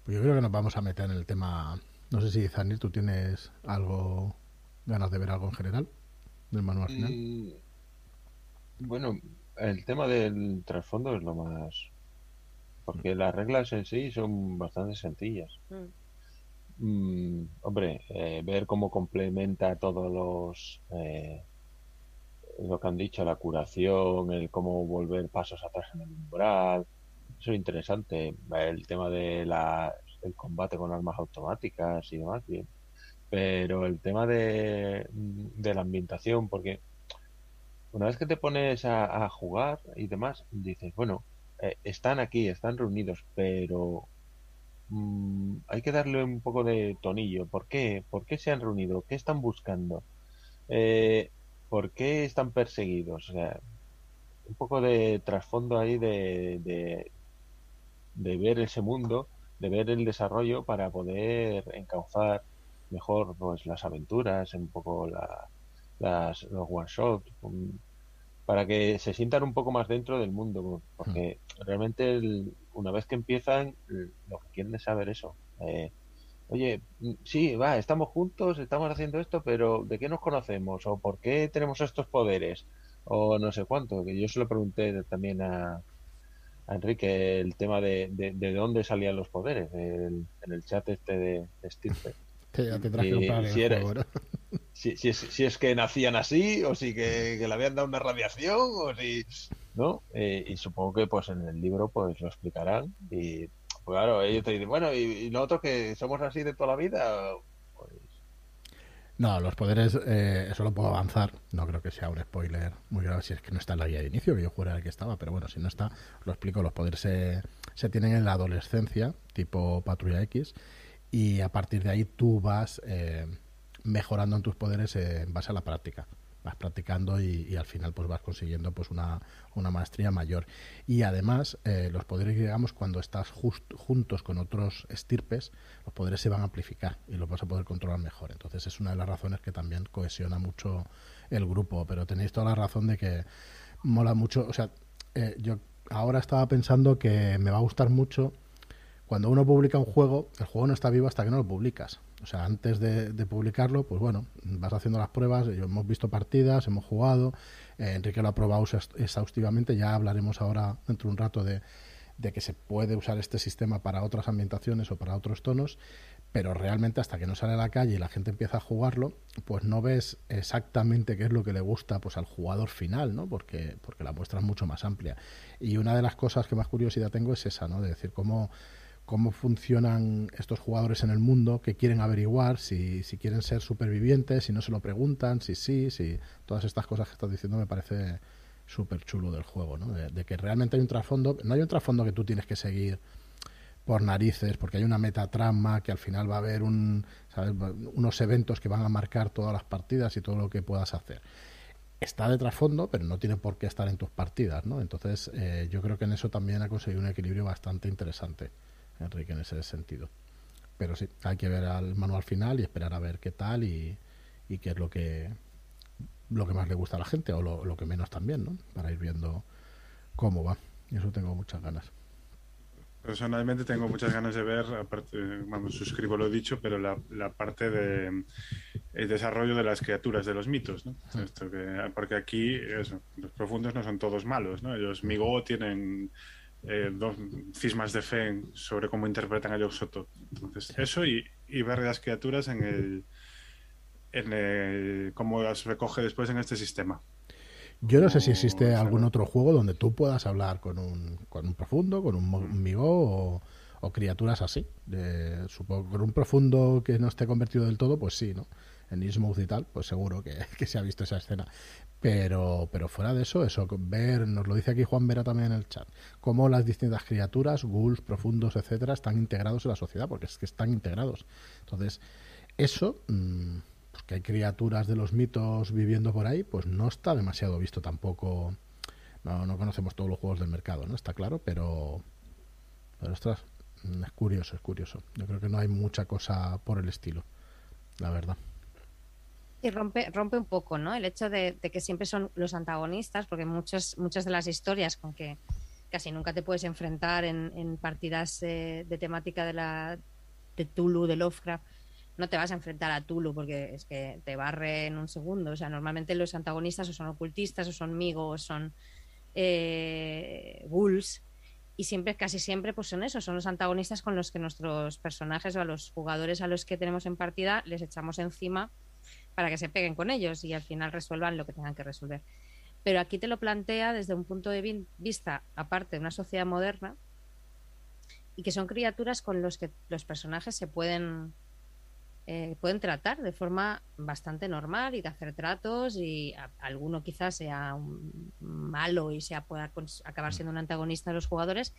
Pues yo creo que nos vamos a meter en el tema. No sé si, Zanir, tú tienes algo. ganas de ver algo en general del manual final. Mm, Bueno, el tema del trasfondo es lo más. Porque las reglas en sí son bastante sencillas. Mm. Mm, hombre, eh, ver cómo complementa todos los. eh, lo que han dicho, la curación, el cómo volver pasos atrás en el umbral. Eso es interesante. El tema de la, el combate con armas automáticas y demás, bien. Pero el tema de, de la ambientación, porque una vez que te pones a, a jugar y demás, dices, bueno, eh, están aquí, están reunidos, pero mm, hay que darle un poco de tonillo. ¿Por qué? ¿Por qué se han reunido? ¿Qué están buscando? Eh, ¿por qué están perseguidos? O sea, un poco de trasfondo ahí de, de, de ver ese mundo, de ver el desarrollo para poder encauzar mejor pues las aventuras, un poco la, las, los one shots, para que se sientan un poco más dentro del mundo, porque realmente el- una vez que empiezan, lo que quieren es saber eso. Eh, Oye, mm, sí, va, estamos juntos, estamos haciendo esto, pero ¿de qué nos conocemos? ¿O por qué tenemos estos poderes? O no sé cuánto, que yo se lo pregunté también a, a Enrique el tema de, de, de dónde salían los poderes el- en el chat este de, de Stirpe. [LAUGHS] Que ya te traje y un si eres- juego, ¿no? [LAUGHS] Si, si, es, si es que nacían así, o si que, que le habían dado una radiación, o si... ¿No? Eh, y supongo que pues en el libro pues lo explicarán. Y claro, ellos te dicen, bueno, ¿y, y nosotros que somos así de toda la vida? Pues No, los poderes, eh, eso lo puedo avanzar. No creo que sea un spoiler muy grave si es que no está en la guía de inicio, que yo juraría que estaba, pero bueno, si no está, lo explico. Los poderes se, se tienen en la adolescencia, tipo Patrulla X, y a partir de ahí tú vas eh, mejorando en tus poderes en base a la práctica. Vas practicando y, al final pues vas consiguiendo pues una, una maestría mayor. Y además, eh, los poderes, digamos, cuando estás juntos con otros estirpes, los poderes se van a amplificar y los vas a poder controlar mejor. Entonces es una de las razones que también cohesiona mucho el grupo. Pero tenéis toda la razón de que mola mucho. O sea, eh, yo ahora estaba pensando que me va a gustar mucho cuando uno publica un juego, el juego no está vivo hasta que no lo publicas. O sea, antes de, publicarlo, pues bueno, vas haciendo las pruebas, hemos visto partidas, hemos jugado, eh, Enrique lo ha probado exhaust- exhaustivamente, ya hablaremos ahora dentro de un rato de, de que se puede usar este sistema para otras ambientaciones o para otros tonos, pero realmente hasta que no sale a la calle y la gente empieza a jugarlo, pues no ves exactamente qué es lo que le gusta pues al jugador final, ¿no? Porque, porque la muestra es mucho más amplia. Y una de las cosas que más curiosidad tengo es esa, ¿no? De decir cómo cómo funcionan estos jugadores en el mundo, que quieren averiguar, si, si quieren ser supervivientes, si no se lo preguntan, si sí, si todas estas cosas que estás diciendo me parece súper chulo del juego, ¿no? De, que realmente hay un trasfondo, no hay un trasfondo que tú tienes que seguir por narices, porque hay una metatrama que al final va a haber un, ¿sabes? unos eventos que van a marcar todas las partidas y todo lo que puedas hacer. Está de trasfondo, pero no tiene por qué estar en tus partidas, ¿no? Entonces, eh, yo creo que en eso también ha conseguido un equilibrio bastante interesante, Enrique, en ese sentido. Pero sí, hay que ver al manual final y esperar a ver qué tal y, y qué es lo que lo que más le gusta a la gente o lo, lo que menos también, ¿no? Para ir viendo cómo va. Y eso tengo muchas ganas. Personalmente tengo muchas ganas de ver, aparte, vamos, suscribo lo dicho, pero la, la parte de el desarrollo de las criaturas de los mitos, ¿no? Esto que, porque aquí eso, los profundos no son todos malos, ¿no? Ellos Migo tienen eh, dos cismas de fe en- sobre cómo interpretan a Soto. Entonces, eso y, y ver las criaturas en el en el- cómo las recoge después en este sistema. Yo no sé si existe algún otro juego donde tú puedas hablar con un, con un profundo, con un migo o, o criaturas así. De- supongo con un profundo que no esté convertido del todo, pues sí, ¿no? En Innsmouth y tal, pues seguro que, [LAUGHS] que se ha visto esa escena. Pero, pero fuera de eso, eso, ver, nos lo dice aquí Juan Vera también en el chat, cómo las distintas criaturas, ghouls, profundos, etcétera, están integrados en la sociedad, porque es que están integrados. Entonces, eso, mm, pues que hay criaturas de los mitos viviendo por ahí, pues no está demasiado visto tampoco. No, no conocemos todos los juegos del mercado, ¿no? Está claro, pero. Pero ostras, mm, es curioso, es curioso. Yo creo que no hay mucha cosa por el estilo, la verdad. Y rompe, rompe un poco, ¿no? El hecho de, que siempre son los antagonistas, porque muchas, muchas de las historias con que casi nunca te puedes enfrentar en, en partidas eh, de temática de la de Tulu, de Lovecraft, no te vas a enfrentar a Tulu porque es que te barre en un segundo. O sea, normalmente los antagonistas o son ocultistas, o son migos, o son eh. Y siempre, casi siempre, pues son esos, son los antagonistas con los que nuestros personajes o a los jugadores a los que tenemos en partida les echamos encima para que se peguen con ellos y al final resuelvan lo que tengan que resolver. Pero aquí te lo plantea desde un punto de vi- vista, aparte de una sociedad moderna, y que son criaturas con los que los personajes se pueden, eh, pueden tratar de forma bastante normal y de hacer tratos y alguno quizás sea un malo y sea, pueda acabar siendo un antagonista de los jugadores,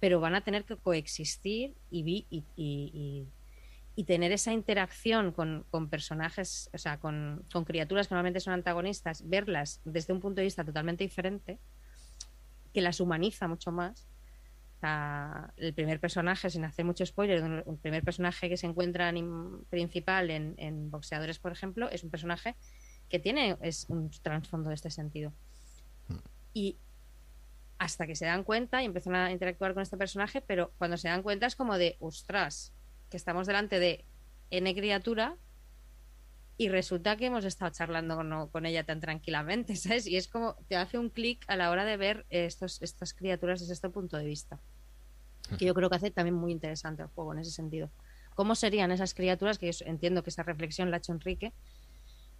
pero van a tener que coexistir y, vi- y y tener esa interacción con, con personajes, o sea, con, con criaturas que normalmente son antagonistas, verlas desde un punto de vista totalmente diferente, que las humaniza mucho más. O sea, el primer personaje, sin hacer mucho spoiler, el primer personaje que se encuentra en- principal en, en Boxeadores, por ejemplo, es un personaje que tiene es un trasfondo de este sentido. Y hasta que se dan cuenta y empiezan a interactuar con este personaje, pero cuando se dan cuenta es como de, ostras, que estamos delante de N criatura y resulta que hemos estado charlando con, con ella tan tranquilamente, [LAUGHS] ¿sabes? Y es como te hace un clic a la hora de ver estos, estas criaturas desde este punto de vista. Que yo creo que hace también muy interesante el juego en ese sentido. ¿Cómo serían esas criaturas? Que yo entiendo que esa reflexión la ha hecho Enrique.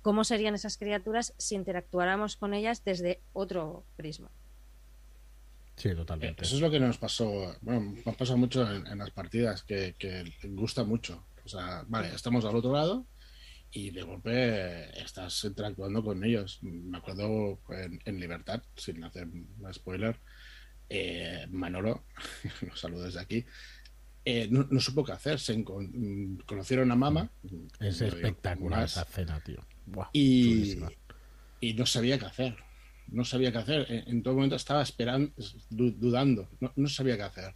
¿Cómo serían esas criaturas si interactuáramos con ellas desde otro prisma? Sí, totalmente. Eso es lo que nos pasó, bueno, nos pasa mucho en, en las partidas, que, que gusta mucho. O sea, vale, estamos al otro lado y de golpe estás interactuando con ellos. Me acuerdo en, en Libertad, sin hacer un spoiler, eh, Manolo, [LAUGHS] los saludos desde aquí, eh, no, no, supo qué hacer. Se conocieron a Mama. Es espectacular esa escena, tío. Buah, y, y no sabía qué hacer no sabía qué hacer. En, todo momento estaba esperando, dudando, no, no sabía qué hacer.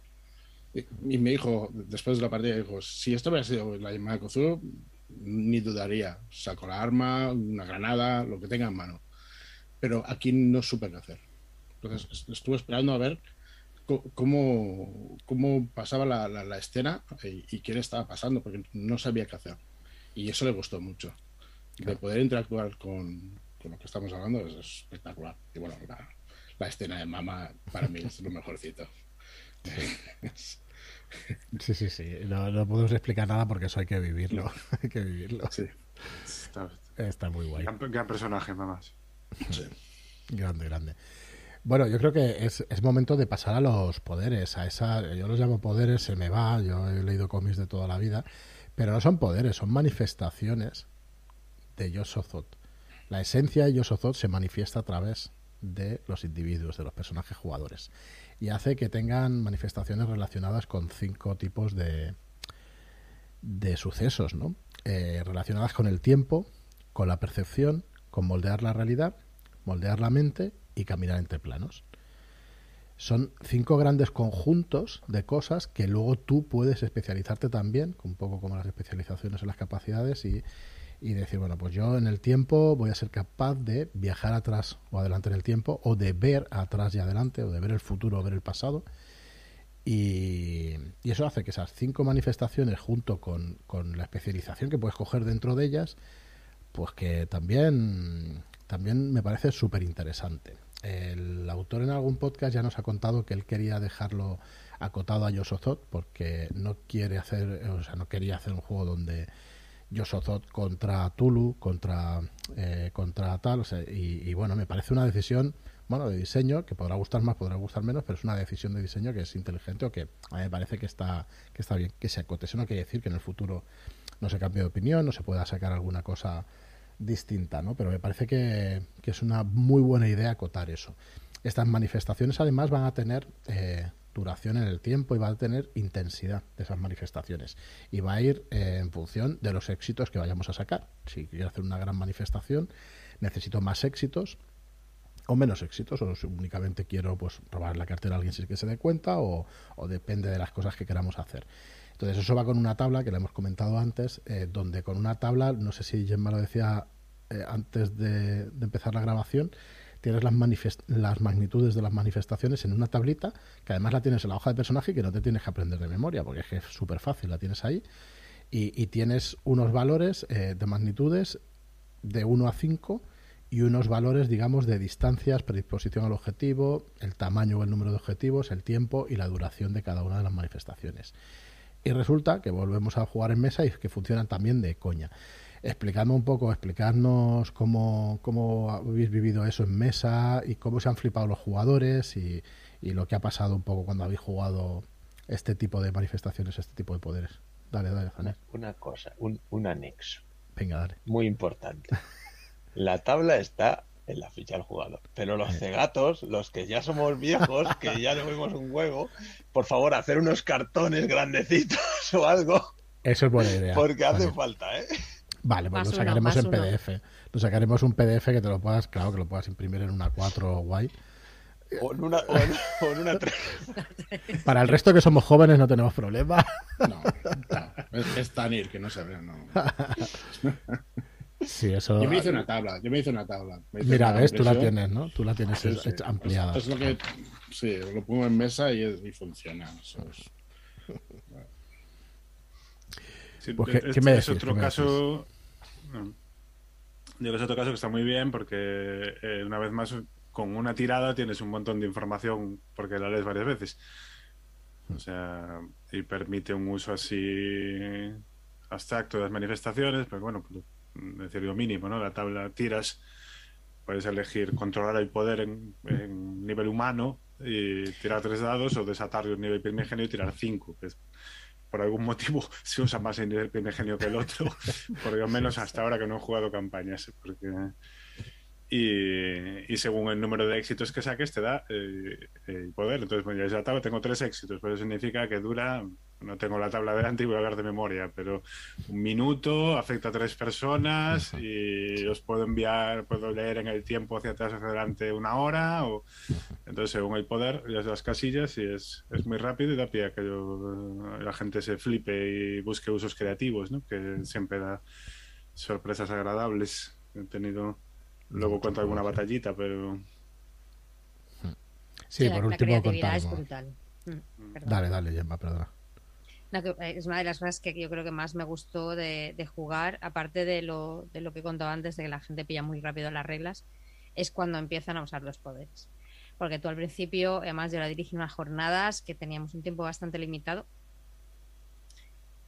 Y, y, me dijo, después de la partida, dijo, si esto hubiera sido la llamada de Cthulhu, ni dudaría. Saco la arma, una granada, lo que tenga en mano. Pero aquí no supe qué hacer. Entonces estuve esperando a ver cómo, cómo pasaba la, la, la escena y, y, qué le estaba pasando, porque no sabía qué hacer. Y eso le gustó mucho. De poder interactuar con, con lo que estamos hablando es espectacular. Y bueno, la, la escena de Mama para mí es lo mejorcito. [LAUGHS] Sí, sí, sí. No, no, podemos explicar nada porque eso hay que vivirlo. [LAUGHS] hay que vivirlo. Sí. Está, Está muy guay. Gran, gran personaje, mamás. Sí. Grande, grande. Bueno, yo creo que es, es, momento de pasar a los poderes, a esa, yo los llamo poderes, se me va, yo he leído cómics de toda la vida, pero no son poderes, son manifestaciones de Yosozot. La esencia de Yosozot se manifiesta a través de los individuos, de los personajes jugadores, y hace que tengan manifestaciones relacionadas con cinco tipos de, de sucesos, ¿no? Eh, relacionadas con el tiempo, con la percepción, con moldear la realidad, moldear la mente y caminar entre planos. Son cinco grandes conjuntos de cosas que luego tú puedes especializarte también, un poco como las especializaciones en las capacidades y, y decir, bueno, pues yo en el tiempo voy a ser capaz de viajar atrás o adelante en el tiempo, o de ver atrás y adelante, o de ver el futuro o ver el pasado. Y, y eso hace que esas cinco manifestaciones, junto con, con, la especialización que puedes coger dentro de ellas, pues que también, también me parece súper interesante. El autor en algún podcast ya nos ha contado que él quería dejarlo acotado a Yosozot porque no quiere hacer, o sea, no quería hacer un juego donde Yosozot contra Tulu, contra, eh, contra tal, y, bueno, me parece una decisión bueno, de diseño, que podrá gustar más, podrá gustar menos, pero es una decisión de diseño que es inteligente o que a mí me parece que está, que está bien, que se acote. Eso no quiere decir que en el futuro no se cambie de opinión, no se pueda sacar alguna cosa distinta, ¿no? Pero me parece que, es una muy buena idea acotar eso. Estas manifestaciones además van a tener eh, duración en el tiempo y va a tener intensidad de esas manifestaciones. Y va a ir eh, en función de los éxitos que vayamos a sacar. Si quiero hacer una gran manifestación, necesito más éxitos o menos éxitos, o únicamente quiero pues robar la cartera a alguien sin que se dé cuenta, o, depende de las cosas que queramos hacer. Entonces eso va con una tabla que le hemos comentado antes, eh, donde con una tabla, no sé si Gemma lo decía eh, antes de, empezar la grabación, tienes las, las magnitudes de las manifestaciones en una tablita, que además la tienes en la hoja de personaje que no te tienes que aprender de memoria, porque es que es súper fácil, la tienes ahí, y, tienes unos valores eh, de magnitudes de 1 a 5 y unos valores, digamos, de distancias, predisposición al objetivo, el tamaño o el número de objetivos, el tiempo y la duración de cada una de las manifestaciones. Y resulta que volvemos a jugar en mesa y que funcionan también de coña explicadme un poco, explicarnos cómo, cómo habéis vivido eso en mesa y cómo se han flipado los jugadores y, lo que ha pasado un poco cuando habéis jugado este tipo de manifestaciones, este tipo de poderes. Dale, dale, Una cosa, un, un anexo. Venga, dale. Muy importante. La tabla está en la ficha del jugador. Pero los cegatos, los que ya somos viejos, que ya no vemos un juego, por favor, hacer unos cartones grandecitos [LAUGHS] o algo. Eso es buena idea. Porque hace falta, ¿eh? Vale, pues lo sacaremos en PDF. Lo sacaremos un PDF que te lo puedas, claro, que lo puedas imprimir en una 4 guay. O en una, o en, una 3. [LAUGHS] Para el resto que somos jóvenes no tenemos problema. No, es, Tanir, que no se ve, no. [LAUGHS] Sí, eso... Yo me hice una tabla, yo me hice una tabla. Mira, ves, tú la tienes, ¿no? Tú la tienes ampliada. Es, lo que, sí, lo pongo en mesa y, y funciona. Eso es... Pues, ¿qué, me es otro caso Digo, es otro caso que está muy bien porque eh, una vez más con una tirada tienes un montón de información porque la lees varias veces. O sea, y permite un uso así abstracto de las manifestaciones, pero bueno, pues, decir lo mínimo, ¿no? La tabla tiras, puedes elegir controlar el poder en, nivel humano y tirar tres dados o desatarlo en nivel primigenio y tirar cinco, por algún motivo [LAUGHS] se usa más en el genio que el otro, [LAUGHS] por lo menos hasta ahora que no he jugado campañas. Porque... Y, según el número de éxitos que saques te da eh, el poder. Entonces, bueno, ya tabla tengo tres éxitos, pero eso significa que dura, no tengo la tabla delante y voy a hablar de memoria, pero un minuto afecta a tres personas y os puedo enviar, puedo leer en el tiempo hacia atrás hacia adelante una hora. O... Entonces, según el poder, ya las casillas y es, es muy rápido y da pie a que la gente se flipe y busque usos creativos, ¿no? que siempre da sorpresas agradables. He tenido Luego cuento alguna batallita, pero. Sí, por último la es brutal. Mm, dale, dale, Gemma, perdona. Eh, es una de las cosas que yo creo que más me gustó de, jugar, aparte de lo, de lo que contaba antes, de que la gente pilla muy rápido las reglas, es cuando empiezan a usar los poderes. Porque tú al principio, además yo la dirigí unas jornadas que teníamos un tiempo bastante limitado,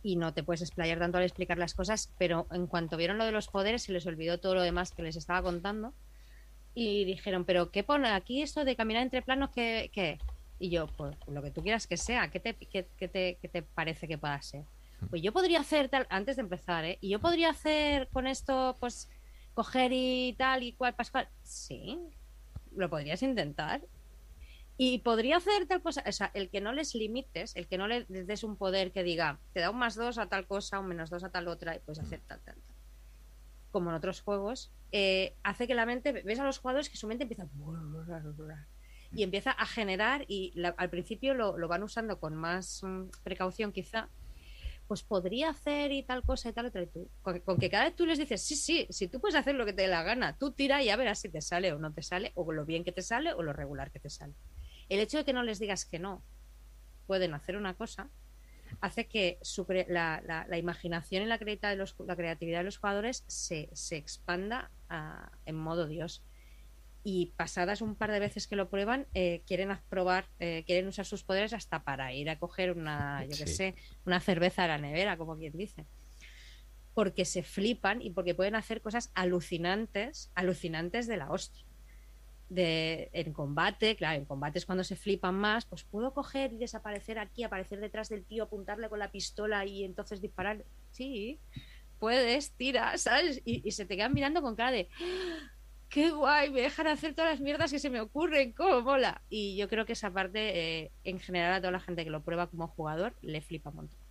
y no te puedes explayar tanto al explicar las cosas, pero en cuanto vieron lo de los poderes se les olvidó todo lo demás que les estaba contando y dijeron, pero ¿qué pone aquí esto de caminar entre planos? ¿Qué? qué? Y yo, pues lo que tú quieras que sea, ¿qué te, qué, te, qué te parece que pueda ser? Pues yo podría hacer tal, antes de empezar, ¿eh? Y yo podría hacer con esto, pues, coger y tal y cual, Pascual. Sí, lo podrías intentar. Y podría hacer tal cosa, o sea, el que no les limites, el que no les des un poder que diga, te da un más dos a tal cosa, un menos dos a tal otra, y puedes hacer tal, tal, tal. Como en otros juegos, eh, hace que la mente, ves a los jugadores que su mente empieza y empieza a generar, y al principio lo, lo, van usando con más mm, precaución quizá, pues podría hacer y tal cosa y tal otra. Y tú, con, con, que cada vez tú les dices, sí, sí, si tú puedes hacer lo que te dé la gana, tú tira y ya verás si te sale o no te sale, o lo bien que te sale o lo regular que te sale. El hecho de que no les digas que no pueden hacer una cosa hace que la, imaginación y la, creatividad de los, la creatividad de los jugadores se, expanda en modo Dios. Y pasadas un par de veces que lo prueban, eh, quieren probar, eh, quieren usar sus poderes hasta para ir a coger una, yo sé, una cerveza a la nevera, como quien dice. porque se flipan y porque pueden hacer cosas alucinantes, alucinantes de la hostia. De, en combate, claro, en combate es cuando se flipan más, pues puedo coger y desaparecer aquí, aparecer detrás del tío, apuntarle con la pistola y entonces disparar. Sí, puedes, tira, ¿sabes? Y, se te quedan mirando con cara de ¡Ah! qué guay, me dejan hacer todas las mierdas que se me ocurren, cómo mola. Y yo creo que esa parte, eh, en general, a toda la gente que lo prueba como jugador, le flipa un montón.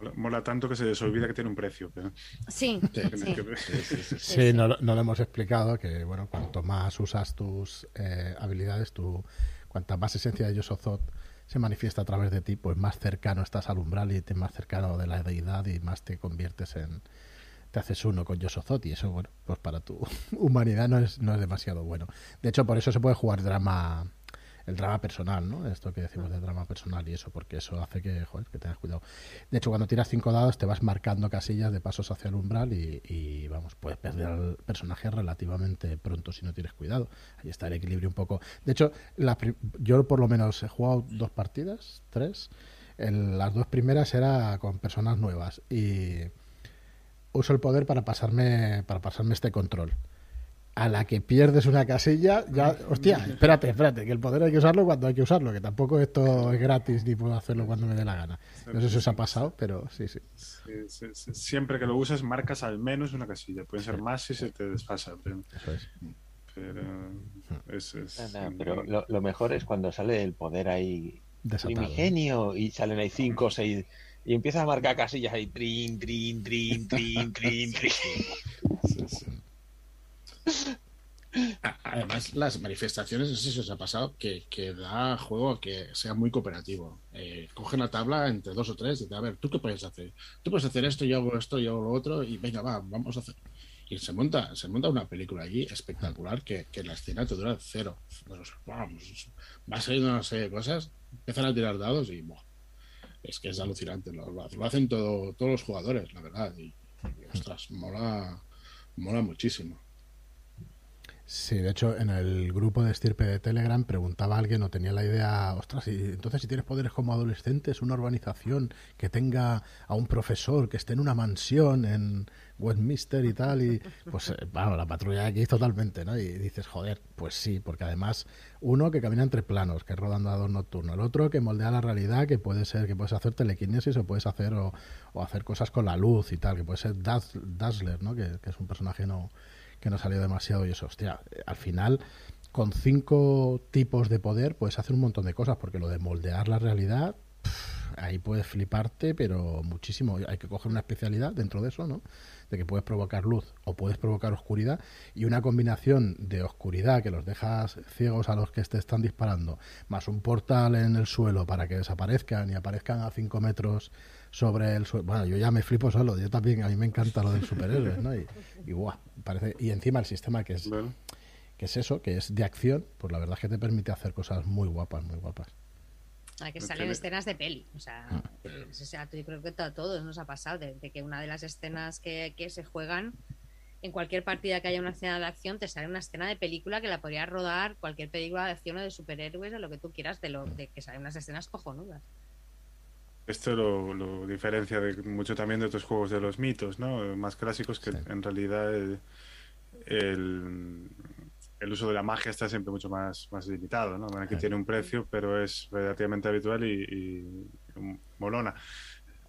Mola, mola tanto que se les olvida que tiene un precio. pero- Sí, [LAUGHS] Sí, sí. que- Sí, no, lo- no lo hemos explicado que, bueno, cuanto más usas tus eh, habilidades, tu, cuanta más esencia de Yosozot se manifiesta a través de ti, pues más cercano estás al umbral y te más cercano de la deidad y más te conviertes en... te haces uno con Yosozot y eso, bueno, pues para tu [LAUGHS] humanidad no es, no es demasiado bueno. De hecho, por eso se puede jugar drama el drama personal, ¿no? Esto que decimos de drama personal y eso, porque eso hace que, joder, que tengas cuidado. De hecho, cuando tiras cinco dados te vas marcando casillas de pasos hacia el umbral y, y, vamos, puedes perder al personaje relativamente pronto si no tienes cuidado. Ahí está el equilibrio un poco. De hecho, la yo por lo menos he jugado dos partidas, tres. Las dos primeras era con personas nuevas y uso el poder para pasarme para pasarme este control. A la que pierdes una casilla, ya, hostia, [LAUGHS] espérate, espérate, que el poder hay que usarlo cuando hay que usarlo, que tampoco esto es gratis ni puedo hacerlo cuando me dé la gana. No sé si os ha pasado, pero sí, sí. Sí, sí, sí. Siempre que lo usas, marcas al menos una casilla. Pueden ser más si se te desfasa. Pero, Eso es. pero es, es- pero lo, lo mejor es cuando sale el poder ahí primigenio y salen ahí cinco o seis y empiezas a marcar casillas ahí trin trin trin trin trin trin sí, sí. A- Además, las manifestaciones, no sé si os ha pasado, que, que da juego a que sea muy cooperativo. Eh, coge la tabla entre dos o tres y te a ver, ¿tú qué puedes hacer? Tú puedes hacer esto, yo hago esto, yo hago lo otro, y venga, va, vamos a hacer. Y se monta, se monta una película allí espectacular que, que la escena te dura cero. Vamos, va saliendo una serie de cosas, empiezan a tirar dados y buah, es que es alucinante. Lo, lo- lo hacen todo, todos los jugadores, la verdad. Y, y, ostras, mola, mola muchísimo. Sí, de hecho, en el grupo de estirpe de Telegram preguntaba alguien o tenía la idea, ostras, y entonces si tienes poderes como adolescentes, una urbanización que tenga a un profesor que esté en una mansión en Westminster y tal, y pues, eh, bueno, la patrulla aquí totalmente, ¿no? Y dices, joder, pues sí, porque además, uno que camina entre planos, que es rodando a dos nocturno, el otro que moldea la realidad, que puede ser, que puedes hacer telequinesis o puedes hacer, o, o hacer cosas con la luz y tal, que puede ser Daz- Dazzler, ¿no? Que, que es un personaje no que no salió demasiado y eso, hostia, eh, al final con cinco tipos de poder puedes hacer un montón de cosas, porque lo de moldear la realidad, ahí puedes fliparte, pero muchísimo. Hay que coger una especialidad dentro de eso, ¿no? De que puedes provocar luz o puedes provocar oscuridad y una combinación de oscuridad que los dejas ciegos a los que te están disparando, más un portal en el suelo para que desaparezcan y aparezcan a 5 metros sobre el suelo. Bueno, yo ya me flipo solo, yo también, a mí me encanta lo del superhéroes, ¿no? Y, y, guau, parece, y encima el sistema que es, Bueno, que es eso, que es de acción, pues la verdad es que te permite hacer cosas muy guapas, muy guapas. Hay que No salen escenas de peli. O sea, Ah. o sea, yo creo que a todos nos ha pasado de, de que una de las escenas que, que se juegan en cualquier partida que haya una escena de acción te sale una escena de película que la podría rodar cualquier película de acción o de superhéroes o lo que tú quieras de lo de que salen unas escenas cojonudas. Esto lo, lo diferencia de, mucho también de otros juegos de los mitos, ¿no? Más clásicos que Sí. en realidad el, el, el uso de la magia está siempre mucho más, más limitado, ¿no? Aquí tiene un precio, pero es relativamente habitual y, y molona.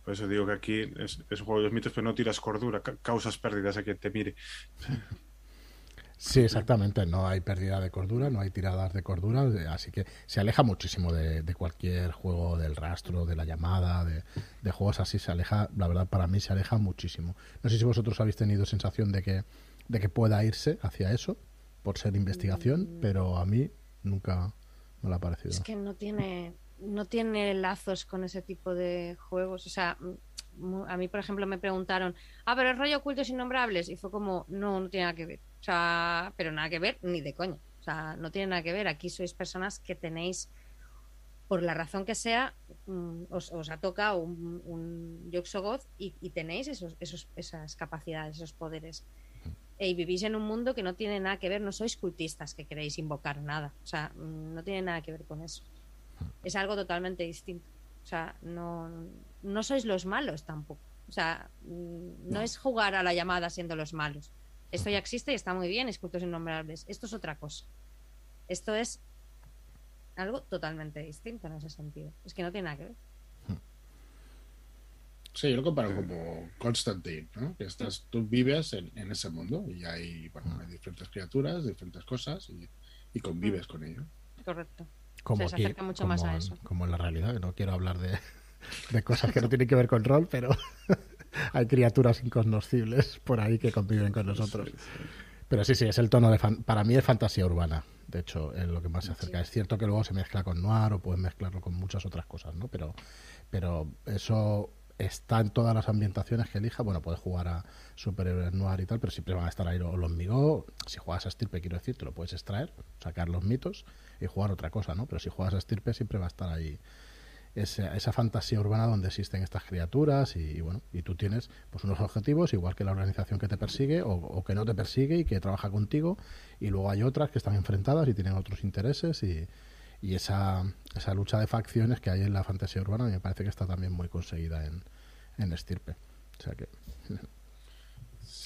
Por eso digo que aquí es, es un juego de los mitos, pero no tiras cordura, ca- causas pérdidas a quien te mire. [LAUGHS] Sí, exactamente. No hay pérdida de cordura, no hay tiradas de cordura, de- así que se aleja muchísimo de, de cualquier juego del rastro, de la llamada, de, de juegos así. Se aleja, la verdad, para mí se aleja muchísimo. No sé si vosotros habéis tenido sensación de que, de que pueda irse hacia eso por ser investigación, pero a mí nunca me lo ha parecido. Es que no tiene no tiene lazos con ese tipo de juegos. O sea, a mí, por ejemplo, me preguntaron, ah, pero el rollo ocultos innombrables. Y fue como, no, no tiene nada que ver. O sea, pero nada que ver ni de coña. O sea, no tiene nada que ver. Aquí sois personas que tenéis, por la razón que sea, mm, os, os ha tocado un, un Yoxogoth y, y tenéis esos, esos, esas capacidades, esos poderes. Y vivís en un mundo que no tiene nada que ver, no sois cultistas que queréis invocar nada. O sea, mm, no tiene nada que ver con eso. Es algo totalmente distinto. O sea, no, no sois los malos tampoco. O sea, mm, no, es jugar a la llamada siendo los malos. Esto ya existe y está muy bien, es cultos innombrables. Esto es otra cosa. Esto es algo totalmente distinto en ese sentido. Es que no tiene nada que ver. Sí, yo lo comparo como Constantine, ¿no? Que estás, tú vives en, en ese mundo y hay, bueno, hay diferentes criaturas, diferentes cosas y, y convives con ello. Correcto. Como, se aquí, acerca mucho como, más a en- eso. como en la realidad, que no quiero hablar de, [LAUGHS] de cosas que no tienen que ver con rol, pero [LAUGHS] hay criaturas incognoscibles por ahí que conviven con nosotros. Pero sí, sí, es el tono de... fan- para mí es fantasía urbana. De hecho, es lo que más se acerca. Es cierto que luego se mezcla con noir o puedes mezclarlo con muchas otras cosas, ¿no? Pero, pero eso está en todas las ambientaciones que elija. Bueno, puedes jugar a superhéroes noir y tal, pero siempre van a estar ahí los los Migo. Si juegas a Estirpe, quiero decir, te lo puedes extraer, sacar los mitos y jugar otra cosa, ¿no? Pero si juegas a Estirpe, siempre va a estar ahí esa, esa fantasía urbana donde existen estas criaturas y, bueno, y tú tienes pues unos objetivos, igual que la organización que te persigue o, o que no te persigue y que trabaja contigo, y luego hay otras que están enfrentadas y tienen otros intereses y, y esa, esa lucha de facciones que hay en la fantasía urbana me parece que está también muy conseguida en, en Estirpe. O sea que [LAUGHS]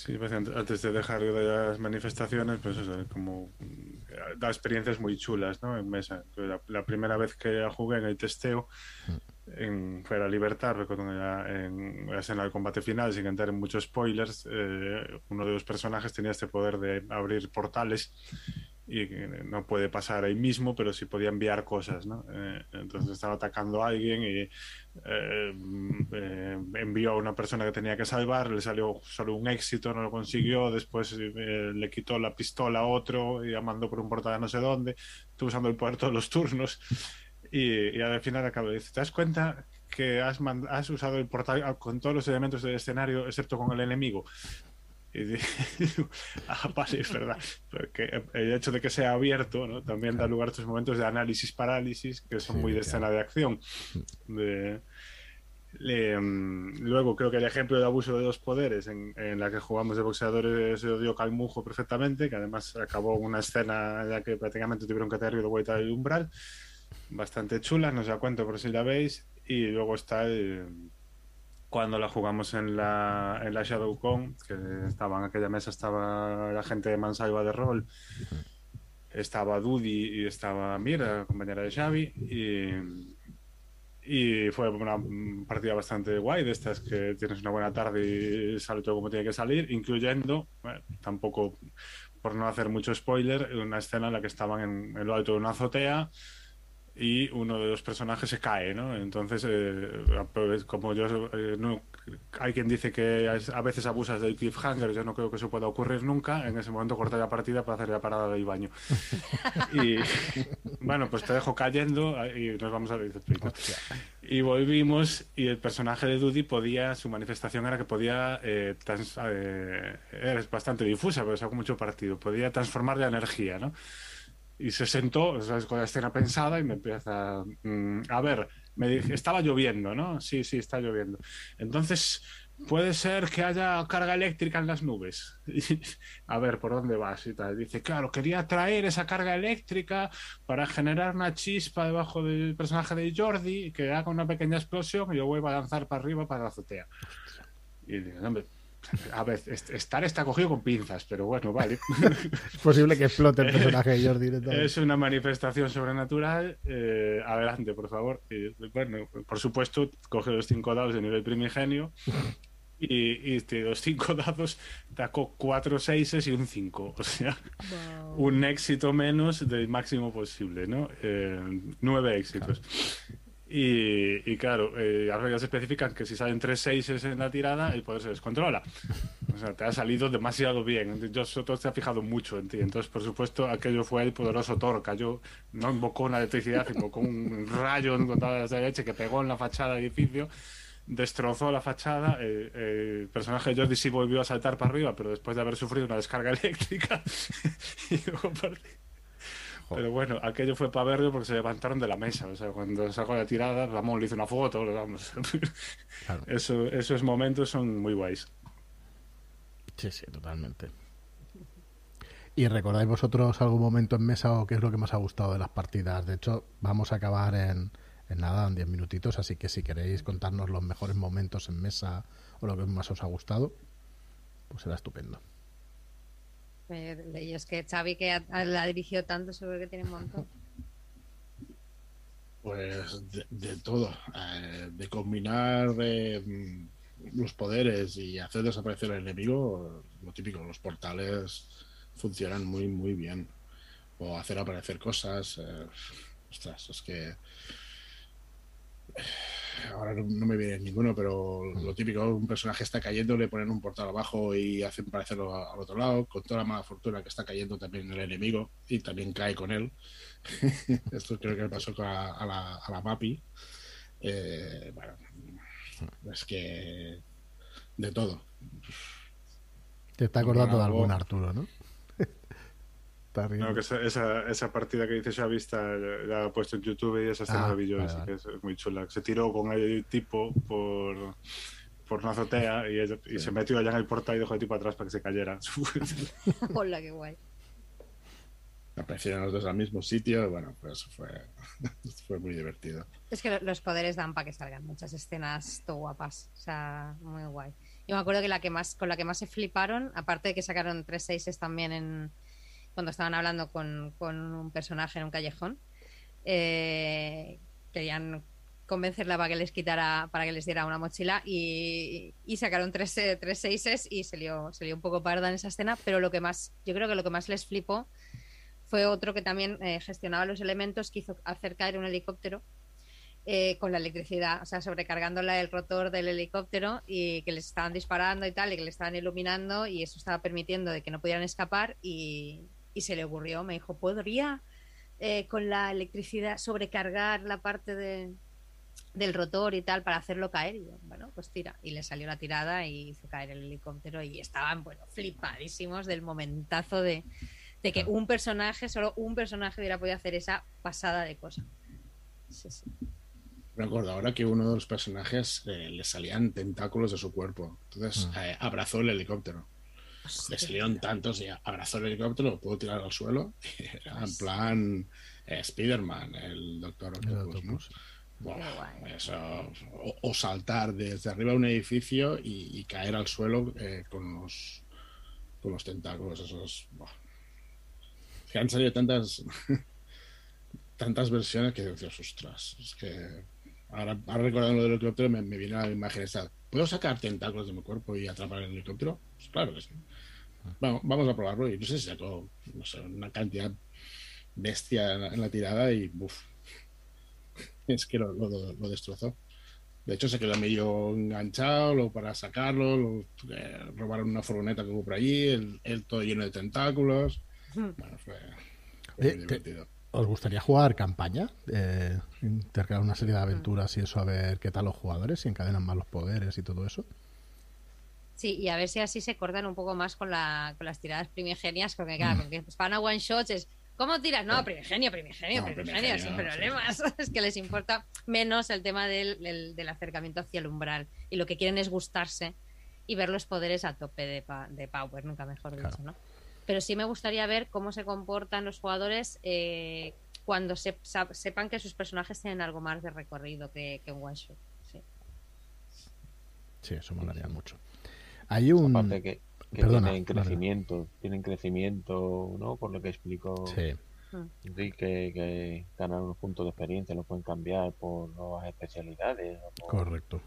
Sí, pues ant- antes de dejar de las manifestaciones, pues eso, como mm, da experiencias muy chulas, ¿no? En mesa. La, la primera vez que la jugué en el testeo, en fue la Libertad, recuerdo en la escena del combate final, sin entrar en muchos spoilers, eh, uno de los personajes tenía este poder de abrir portales y no puede pasar ahí mismo, pero sí podía enviar cosas, ¿no? Eh, entonces estaba atacando a alguien y eh, eh, envió a una persona que tenía que salvar, le salió solo un éxito, no lo consiguió, después le quitó la pistola a otro y la mandó por un portal no sé dónde, estuvo usando el poder todos los turnos y, al final acabó, dice, ¿te das cuenta que has, usado el portal con todos los elementos del escenario excepto con el enemigo? Y [LAUGHS] ah, vale, es verdad. Porque el hecho de que sea abierto ¿no? también da lugar a estos momentos de análisis-parálisis que son Sí, muy de claro. escena de acción. De- le, mm, luego creo que el ejemplo de abuso de dos poderes en, en la que jugamos de boxeadores lo dio Calmujo perfectamente, que además acabó una escena en la que prácticamente tuvieron que tener de vuelta del umbral, bastante chula, no os la cuento por si la veis, y luego está el, cuando la jugamos en la, en la ShadowCon, que estaba en aquella mesa, estaba la gente de Mansalva de rol, estaba Dudi y estaba Mira, compañera de Xavi, y, y fue una partida bastante guay, de estas que tienes una buena tarde y sale todo como tiene que salir, incluyendo, bueno, tampoco por no hacer mucho spoiler, una escena en la que estaban en, en lo alto de una azotea y uno de los personajes se cae, ¿no? Entonces, eh, pues, como yo, eh, no, hay quien dice que es- a veces abusas del cliffhanger, yo no creo que eso pueda ocurrir nunca, en ese momento corté la partida para hacer la parada del baño. [LAUGHS] y bueno, pues te dejo cayendo y nos vamos a ver. Y volvimos y el personaje de Dudy podía, su manifestación era que podía, eh, trans- eh, era bastante difusa, pero saco mucho partido, podía transformar la energía, ¿no? Y se sentó, sea, con la escena pensada y me empieza, mm, a ver, me dije, estaba lloviendo, ¿no? Sí, sí, está lloviendo. Entonces, puede ser que haya carga eléctrica en las nubes. [LAUGHS] A ver, ¿por dónde vas? Y tal. Dice, claro, quería traer esa carga eléctrica para generar una chispa debajo del personaje de Jordi que haga una pequeña explosión y yo vuelva a lanzar para arriba para la azotea. Y digo, hombre, a ver, est- estar está cogido con pinzas, pero bueno, vale. es posible que explote el personaje de Jordi directamente. Es una manifestación sobrenatural. eh, adelante, por favor. Bueno, por supuesto, coge los cinco dados de nivel primigenio. Y, y de los cinco [LAUGHS] dados sacó cuatro seises y un cinco. O sea, un éxito menos del máximo posible, ¿no? Eh, nueve éxitos. Y, y claro, eh, las reglas especifican que si salen tres seises en la tirada, el poder se descontrola. O sea, te ha salido demasiado bien. Yo Soto se ha fijado mucho en ti. Entonces, por supuesto, aquello fue el poderoso Thor. Cayó, no invocó una electricidad, invocó un rayo con toda la leche que pegó en la fachada del edificio, destrozó la fachada. eh, eh, el personaje de Jordi sí volvió a saltar para arriba, pero después de haber sufrido una descarga [LAUGHS] eléctrica. [LAUGHS] y luego Pero bueno, aquello fue para verlo porque se levantaron de la mesa. O sea, cuando sacó la tirada, Ramón le hizo una foto. Vamos. [LAUGHS] Claro. Eso, esos momentos son muy guays. Sí, sí, totalmente. ¿Y recordáis vosotros algún momento en mesa o qué es lo que más ha gustado de las partidas? De hecho, vamos a acabar en, en nada, en 10 minutitos, así que si queréis contarnos los mejores momentos en mesa o lo que más os ha gustado, pues será estupendo. Eh, es que Xavi, que la ha dirigido tanto, seguro que tiene un montón. Pues de, todo, eh, de combinar eh, mm, los poderes y hacer desaparecer al enemigo, lo típico, los portales funcionan muy, muy bien. O hacer aparecer cosas. eh, ostras, es que. Ahora no, me viene ninguno, pero lo típico, un personaje está cayendo, le ponen un portal abajo y hacen parecerlo al otro lado, con toda la mala fortuna que está cayendo también el enemigo y también cae con él. [LAUGHS] Esto creo que le pasó a, a la, a la Mapi. Eh, bueno, es que de todo. Te está acordando de algún Arturo, ¿no? Está riendo. No, que esa, esa, esa partida que dice Xavi está, la la ha puesto en YouTube y esa escena Ah, yo, vale, así vale. que es, es muy chula. Se tiró con el tipo por, por una azotea y, y se metió allá en el portal y dejó el tipo atrás para que se cayera. [LAUGHS] Hola, qué guay. Aparecieron los dos al mismo sitio. Bueno, pues fue, [LAUGHS] fue muy divertido. Es que lo- los poderes dan para que salgan muchas escenas todo guapas. O sea, muy guay. Yo me acuerdo que la que más, con la que más se fliparon, aparte de que sacaron tres seises también en cuando estaban hablando con, con un personaje en un callejón, eh, querían convencerla para que les quitara, para que les diera una mochila y, y sacaron tres, eh, tres seises y se lió, un poco parda en esa escena, pero lo que más, yo creo que lo que más les flipó fue otro que también eh, gestionaba los elementos, que hizo hacer caer un helicóptero eh, con la electricidad, o sea, sobrecargándola el rotor del helicóptero y que les estaban disparando y tal, y que le estaban iluminando y eso estaba permitiendo de que no pudieran escapar y, y se le ocurrió, me dijo, ¿podría eh, con la electricidad sobrecargar la parte de, del rotor y tal para hacerlo caer? Y yo, bueno, pues tira. Y le salió la tirada y hizo caer el helicóptero y estaban, bueno, flipadísimos del momentazo de, de que un personaje, solo un personaje hubiera podido hacer esa pasada de cosa. Sí, sí. Recuerdo ahora que uno de los personajes eh, le salían tentáculos de su cuerpo. Entonces Ah. eh, abrazó el helicóptero. Le salieron tantos y abrazó el helicóptero, lo pudo tirar al suelo. [LAUGHS] Era en plan eh, Spider-Man, el Doctor Octopus. o, o saltar desde arriba de un edificio y, y caer al suelo eh, con los con los tentáculos esos buah. que han salido tantas [LAUGHS] tantas versiones que dices ostras es que ahora, ahora recordando lo del helicóptero me, me viene a la imagen esta ¿puedo sacar tentáculos de mi cuerpo y atrapar el helicóptero? Pues claro que sí bueno, vamos a probarlo y no sé si sacó no sé, una cantidad bestia en la, tirada y buf, [LAUGHS] es que lo, lo- lo destrozó. De hecho, se quedó medio enganchado luego para sacarlo. Lo, eh, robaron una furgoneta que hubo por allí, el, el todo lleno de tentáculos. Bueno, fue, fue Eh, muy te- divertido. ¿Os gustaría jugar campaña? Eh, intercalar una serie de aventuras y eso, a ver qué tal los jugadores, si encadenan más los poderes y todo eso. Sí, y a ver si así se cortan un poco más con, la, con las tiradas primigenias, porque claro, con que van a one shots es ¿cómo tiras? No, primigenio, primigenio, No, primigenio, sin problemas. [LAUGHS] Es que les importa menos el tema del, del- del acercamiento hacia el umbral. Y lo que quieren es gustarse y ver los poderes a tope de, pa- de power, nunca mejor dicho, Claro. ¿no? Pero sí me gustaría ver cómo se comportan los jugadores eh, cuando se- sepan que sus personajes tienen algo más de recorrido que, que un one shot. Sí. Sí, eso molaría mucho. Hay un... Aparte que, que Perdona, tienen vale. crecimiento, tienen crecimiento, ¿no? Por lo que explicó Sí, Enrique, que ganan unos puntos de experiencia, los pueden cambiar por nuevas especialidades. por- correcto.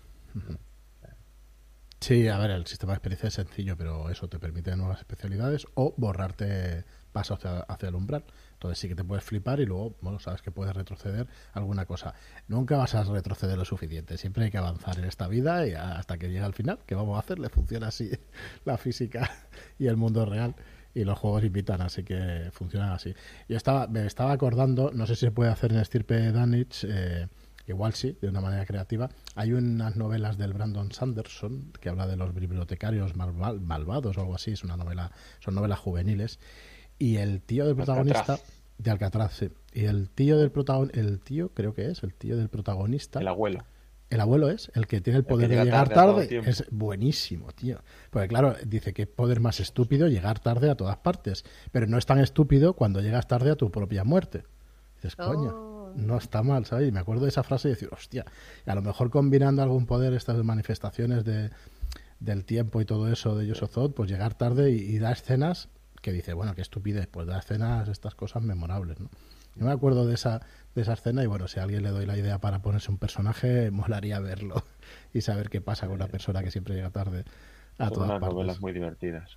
Sí, a ver, el sistema de experiencia es sencillo, pero eso te permite nuevas especialidades o borrarte pasos hacia, hacia el umbral. Entonces sí que te puedes flipar y luego, bueno, sabes que puedes retroceder alguna cosa. Nunca vas a retroceder lo suficiente, siempre hay que avanzar en esta vida y hasta que llegue al final, que vamos a hacer, le funciona así [LAUGHS] la física y el mundo real y los juegos invitan, así que funcionan así. Yo estaba, me estaba acordando, no sé si se puede hacer en Estirpe Danich, eh, igual sí, de una manera creativa. Hay unas novelas del Brandon Sanderson que habla de los bibliotecarios malva- malvados o algo así, es una novela, son novelas juveniles. Y el tío del protagonista Alcatraz. de Alcatraz, sí. Y el tío del protagonista, el tío creo que es, el tío del protagonista, El abuelo. el abuelo es el que tiene el poder de llega llegar tarde. Es buenísimo, tío. Porque claro, dice que poder más estúpido llegar tarde a todas partes. Pero no es tan estúpido cuando llegas tarde a tu propia muerte. Dices, coño. Oh, no. no está mal, ¿sabes? Y me acuerdo de esa frase y decir, hostia, y a lo mejor combinando algún poder, estas manifestaciones de, del tiempo y todo eso de Yosozot, pues llegar tarde y, y da escenas que dice, bueno, qué estupidez, pues da escenas, estas cosas memorables, ¿no? Yo me acuerdo de esa, de esa escena y bueno, si a alguien le doy la idea para ponerse un personaje, [LAUGHS] molaría verlo [LAUGHS] y saber qué pasa con una persona que siempre llega tarde a Son todas unas partes. novelas muy divertidas.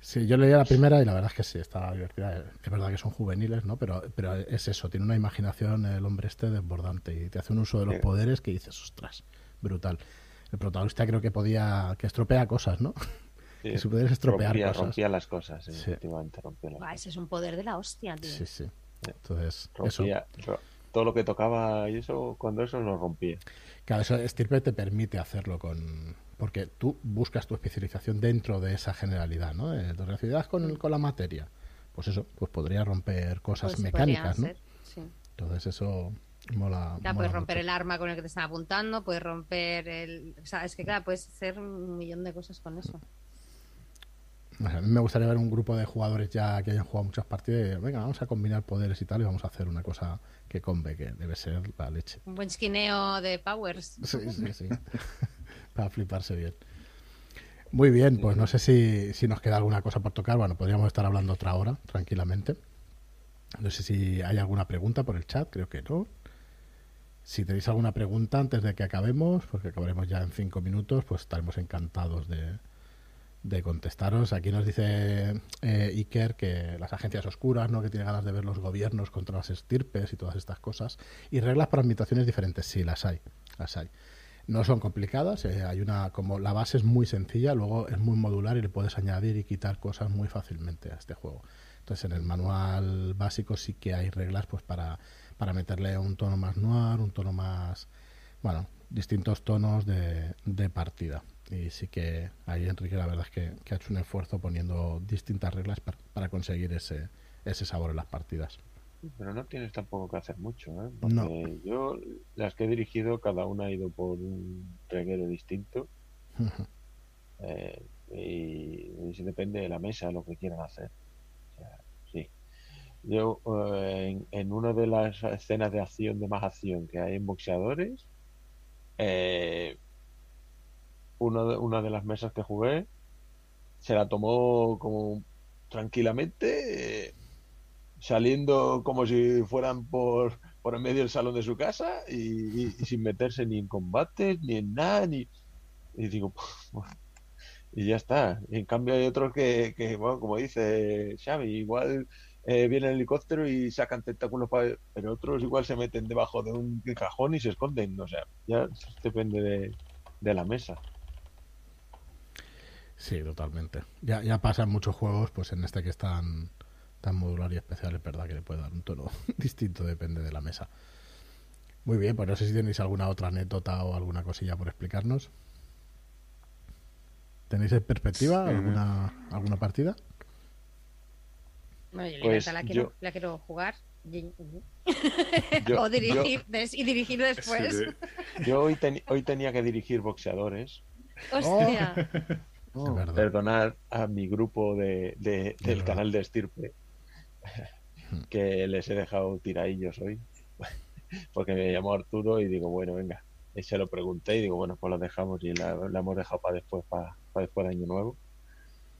Sí, yo leía la primera y la verdad es que sí, estaba divertida. Es verdad que son juveniles, ¿no? Pero, pero es eso, tiene una imaginación el hombre este desbordante y te hace un uso de los Sí. poderes que dices, ostras, brutal. El protagonista creo que podía, que estropea cosas, ¿no? Sí, Que su poder es estropear rompía, cosas. rompía las cosas, sí, Sí. efectivamente, rompía las cosas. ese es un poder de la hostia, tío. Sí, sí. Entonces, eso. Rompía- ro- todo lo que tocaba y eso, cuando eso lo rompía. Claro, eso Stirpe te permite hacerlo con... Porque tú buscas tu especialización dentro de esa generalidad, ¿no? De tu relacionalidad con, con la materia. Pues eso, pues podría romper cosas Pues mecánicas, ¿no? sí. Entonces eso mola. Ya mola puedes romper mucho. el arma con el que te están apuntando, puedes romper el. O sea, es que claro, puedes hacer un millón de cosas con eso. Sea, a mí me gustaría ver un grupo de jugadores ya que hayan jugado muchas partidas y venga, vamos a combinar poderes y tal y vamos a hacer una cosa que combe, que debe ser la leche. Un buen esquineo de powers. Sí, sí, sí. [LAUGHS] Para fliparse bien. Muy bien, pues no sé si, si nos queda alguna cosa por tocar. Bueno, podríamos estar hablando otra hora, tranquilamente. No sé si hay alguna pregunta por el chat, creo que no. Si tenéis alguna pregunta antes de que acabemos, porque acabaremos ya en cinco minutos, pues estaremos encantados de, de contestaros. Aquí nos dice eh, Iker que las agencias oscuras, ¿no? que tiene ganas de ver los gobiernos contra las estirpes y todas estas cosas. Y reglas para ambientaciones diferentes, sí, las hay. Las hay. No son complicadas, eh, hay una como la base es muy sencilla, luego es muy modular y le puedes añadir y quitar cosas muy fácilmente a este juego. Entonces en el manual básico sí que hay reglas pues para, para meterle un tono más noir, un tono más bueno, distintos tonos de, de partida. Y sí que ahí Enrique la verdad es que, que ha hecho un esfuerzo poniendo distintas reglas para, para conseguir ese, ese sabor en las partidas. Pero no tienes tampoco que hacer mucho, ¿eh? Porque No. yo, las que he dirigido, cada una ha ido por un reguero distinto. eh, y, y depende de la mesa lo que quieran hacer. O sea, sí. Yo, eh, en, en una de las escenas de acción, de más acción que hay en boxeadores, eh, uno de- una de las mesas que jugué se la tomó como tranquilamente, eh, saliendo como si fueran por, por en medio del salón de su casa y, sin meterse ni en combates, ni en nada, ni... Y digo, "Pues, y ya está. En cambio hay otros que, que, bueno, como dice Xavi, igual eh, viene el helicóptero y sacan tentáculos para... Pero otros igual se meten debajo de un cajón y se esconden. O sea, ya depende de, de la mesa. Sí, totalmente. Ya, ya pasa en muchos juegos, pues en este que es tan, tan modular y especial, es verdad que le puede dar un tono [LAUGHS] distinto, depende de la mesa. Muy bien, pues no sé si tenéis alguna otra anécdota o alguna cosilla por explicarnos. ¿Tenéis en perspectiva Sí. alguna, alguna partida? Bueno, yo Pues Libertad la quiero, yo- la quiero jugar. Y- [LAUGHS] Yo, o dirigir des- y dirigir después. Sí, yo- hoy, teni- hoy tenía que dirigir boxeadores. Hostia. Es verdad. perdonar a mi grupo de, de- del canal de Estirpe que les he dejado tiradillos hoy [LAUGHS] porque me llamó Arturo y digo bueno venga y se lo pregunté y digo bueno pues lo dejamos y la, la hemos dejado para después para, para después de año nuevo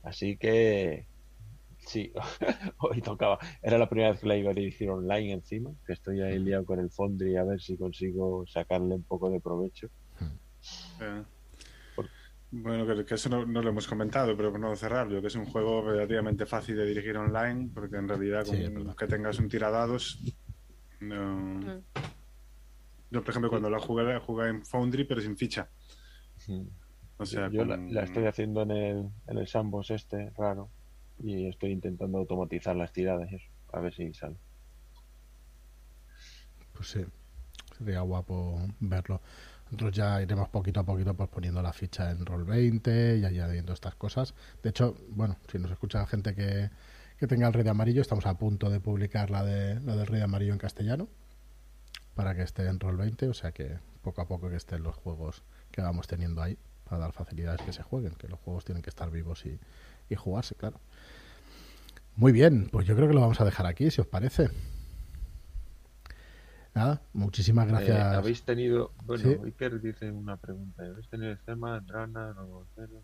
así que sí [LAUGHS] hoy tocaba. Era la primera vez que la iba a dirigir online encima que estoy ahí liado con el Foundry a ver si consigo sacarle un poco de provecho. Eh, Por- Bueno, que, que eso no, no lo hemos comentado, pero por no cerrarlo, que es un juego relativamente fácil de dirigir online, porque en realidad Sí, con verdad. que tengas un tiradados. No... Mm. Yo, por ejemplo, cuando la jugué, la jugué en Foundry, pero sin ficha. O sea, yo la, con- la estoy haciendo en el, en el sandbox este raro y estoy intentando automatizar las tiradas eso, a ver si sale. Pues sí, sería guapo verlo. Nosotros ya iremos poquito a poquito pues, poniendo la ficha en Roll20 y añadiendo estas cosas. De hecho, bueno, si nos escucha gente que, que tenga el Rey de Amarillo, estamos a punto de publicar la, de, la del Rey de Amarillo en castellano para que esté en Roll20, o sea que poco a poco que estén los juegos que vamos teniendo ahí para dar facilidades que se jueguen, que los juegos tienen que estar vivos y, y jugarse, claro. Muy bien, pues yo creo que lo vamos a dejar aquí, si os parece. Nada, muchísimas Eh, gracias. ¿Habéis tenido, bueno, Sí. Iker dice una pregunta, ¿habéis tenido escena, drama, romancero?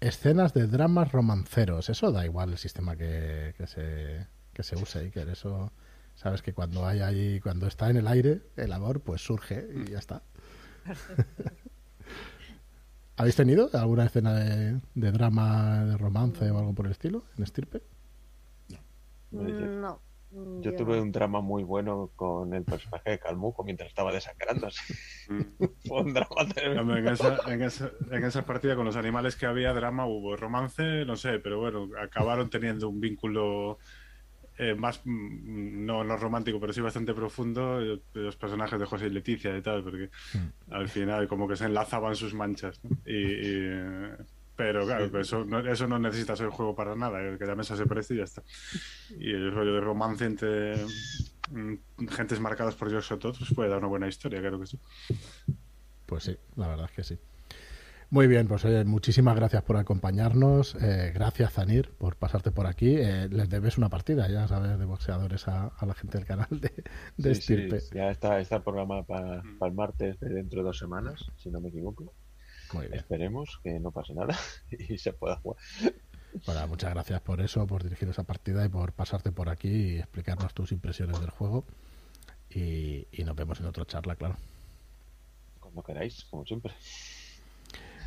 Escenas de dramas romanceros. Eso da igual el sistema que, que se, que se use, Iker. Eso, sabes que cuando hay ahí, cuando está en el aire, el amor, pues surge y ya está. [LAUGHS] ¿Habéis tenido alguna escena de, de drama, de romance o algo por el estilo en Estirpe? No. Yo tuve un drama muy bueno con el personaje de Calmuco mientras estaba desangrándose. Mm. [LAUGHS] Fue un drama tremendo. En, esa, en, esa, en esa partida con los animales que había drama hubo romance, no sé, pero bueno, acabaron teniendo un vínculo eh, más, mm, no, no romántico, pero sí bastante profundo, eh, los personajes de José y Leticia y tal, porque al final como que se enlazaban sus manchas. ¿no? Y, y, eh, pero claro, eso, no, eso no necesita ser juego para nada, que la mesa se preste y ya está. Y el rollo de romance entre mm, gentes marcadas por George Sotot pues puede dar una buena historia, claro que sí. Pues sí, la verdad es que sí. Muy bien, pues oye, muchísimas gracias por acompañarnos. eh, gracias, Zanir, por pasarte por aquí. Eh, les debes una partida, ya sabes, de boxeadores a, a la gente del canal de, de Sí, sí, Estirpe. ya está, está programado para el martes de dentro de dos semanas, si no me equivoco. Muy bien. Esperemos que no pase nada [LAUGHS] y se pueda jugar. Bueno, muchas gracias por eso, por dirigir esa partida y por pasarte por aquí y explicarnos tus impresiones del juego. Y, y nos vemos en otra charla, claro. Cuando queráis, como siempre.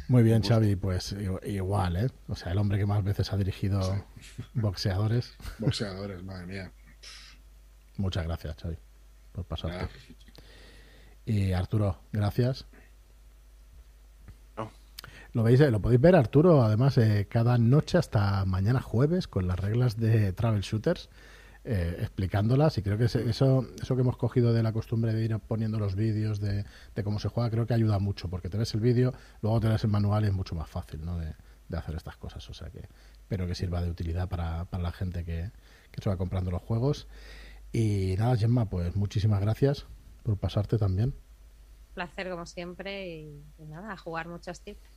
Muy bien, Xavi, pues igual, ¿eh? O sea, el hombre que más veces ha dirigido boxeadores. [LAUGHS] Boxeadores, madre mía. Muchas gracias, Xavi, por pasarte. Nada. Y Arturo, gracias. Lo veis, eh, lo podéis ver, Arturo, además, eh, cada noche hasta mañana jueves con las reglas de Travel Shooters, eh, explicándolas. Y creo que eso, eso que hemos cogido de la costumbre de ir poniendo los vídeos de, cómo se juega, creo que ayuda mucho, porque te ves el vídeo, luego te ves el manual y es mucho más fácil ¿no? de, de hacer estas cosas. O sea que espero que sirva de utilidad para, para la gente que, que se va comprando los juegos. Y nada, Gemma, pues muchísimas gracias por pasarte también. Placer como siempre y, y nada, a jugar muchos tips.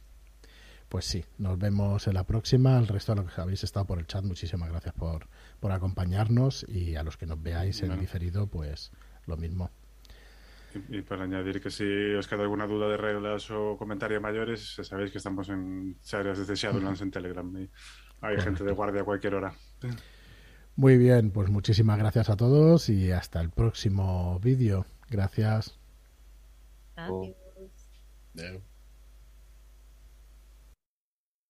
Pues sí, nos vemos en la próxima. El resto de los que habéis estado por el chat, muchísimas gracias por, por acompañarnos y a los que nos veáis en Bueno. diferido, pues lo mismo. Y, y para añadir que si os queda alguna duda de reglas o comentarios mayores, sabéis que estamos en áreas desde Shadowlands [LAUGHS] en Telegram y hay gente de guardia a cualquier hora. Muy bien, pues muchísimas gracias a todos y hasta el próximo vídeo. Gracias. Oh. Adiós.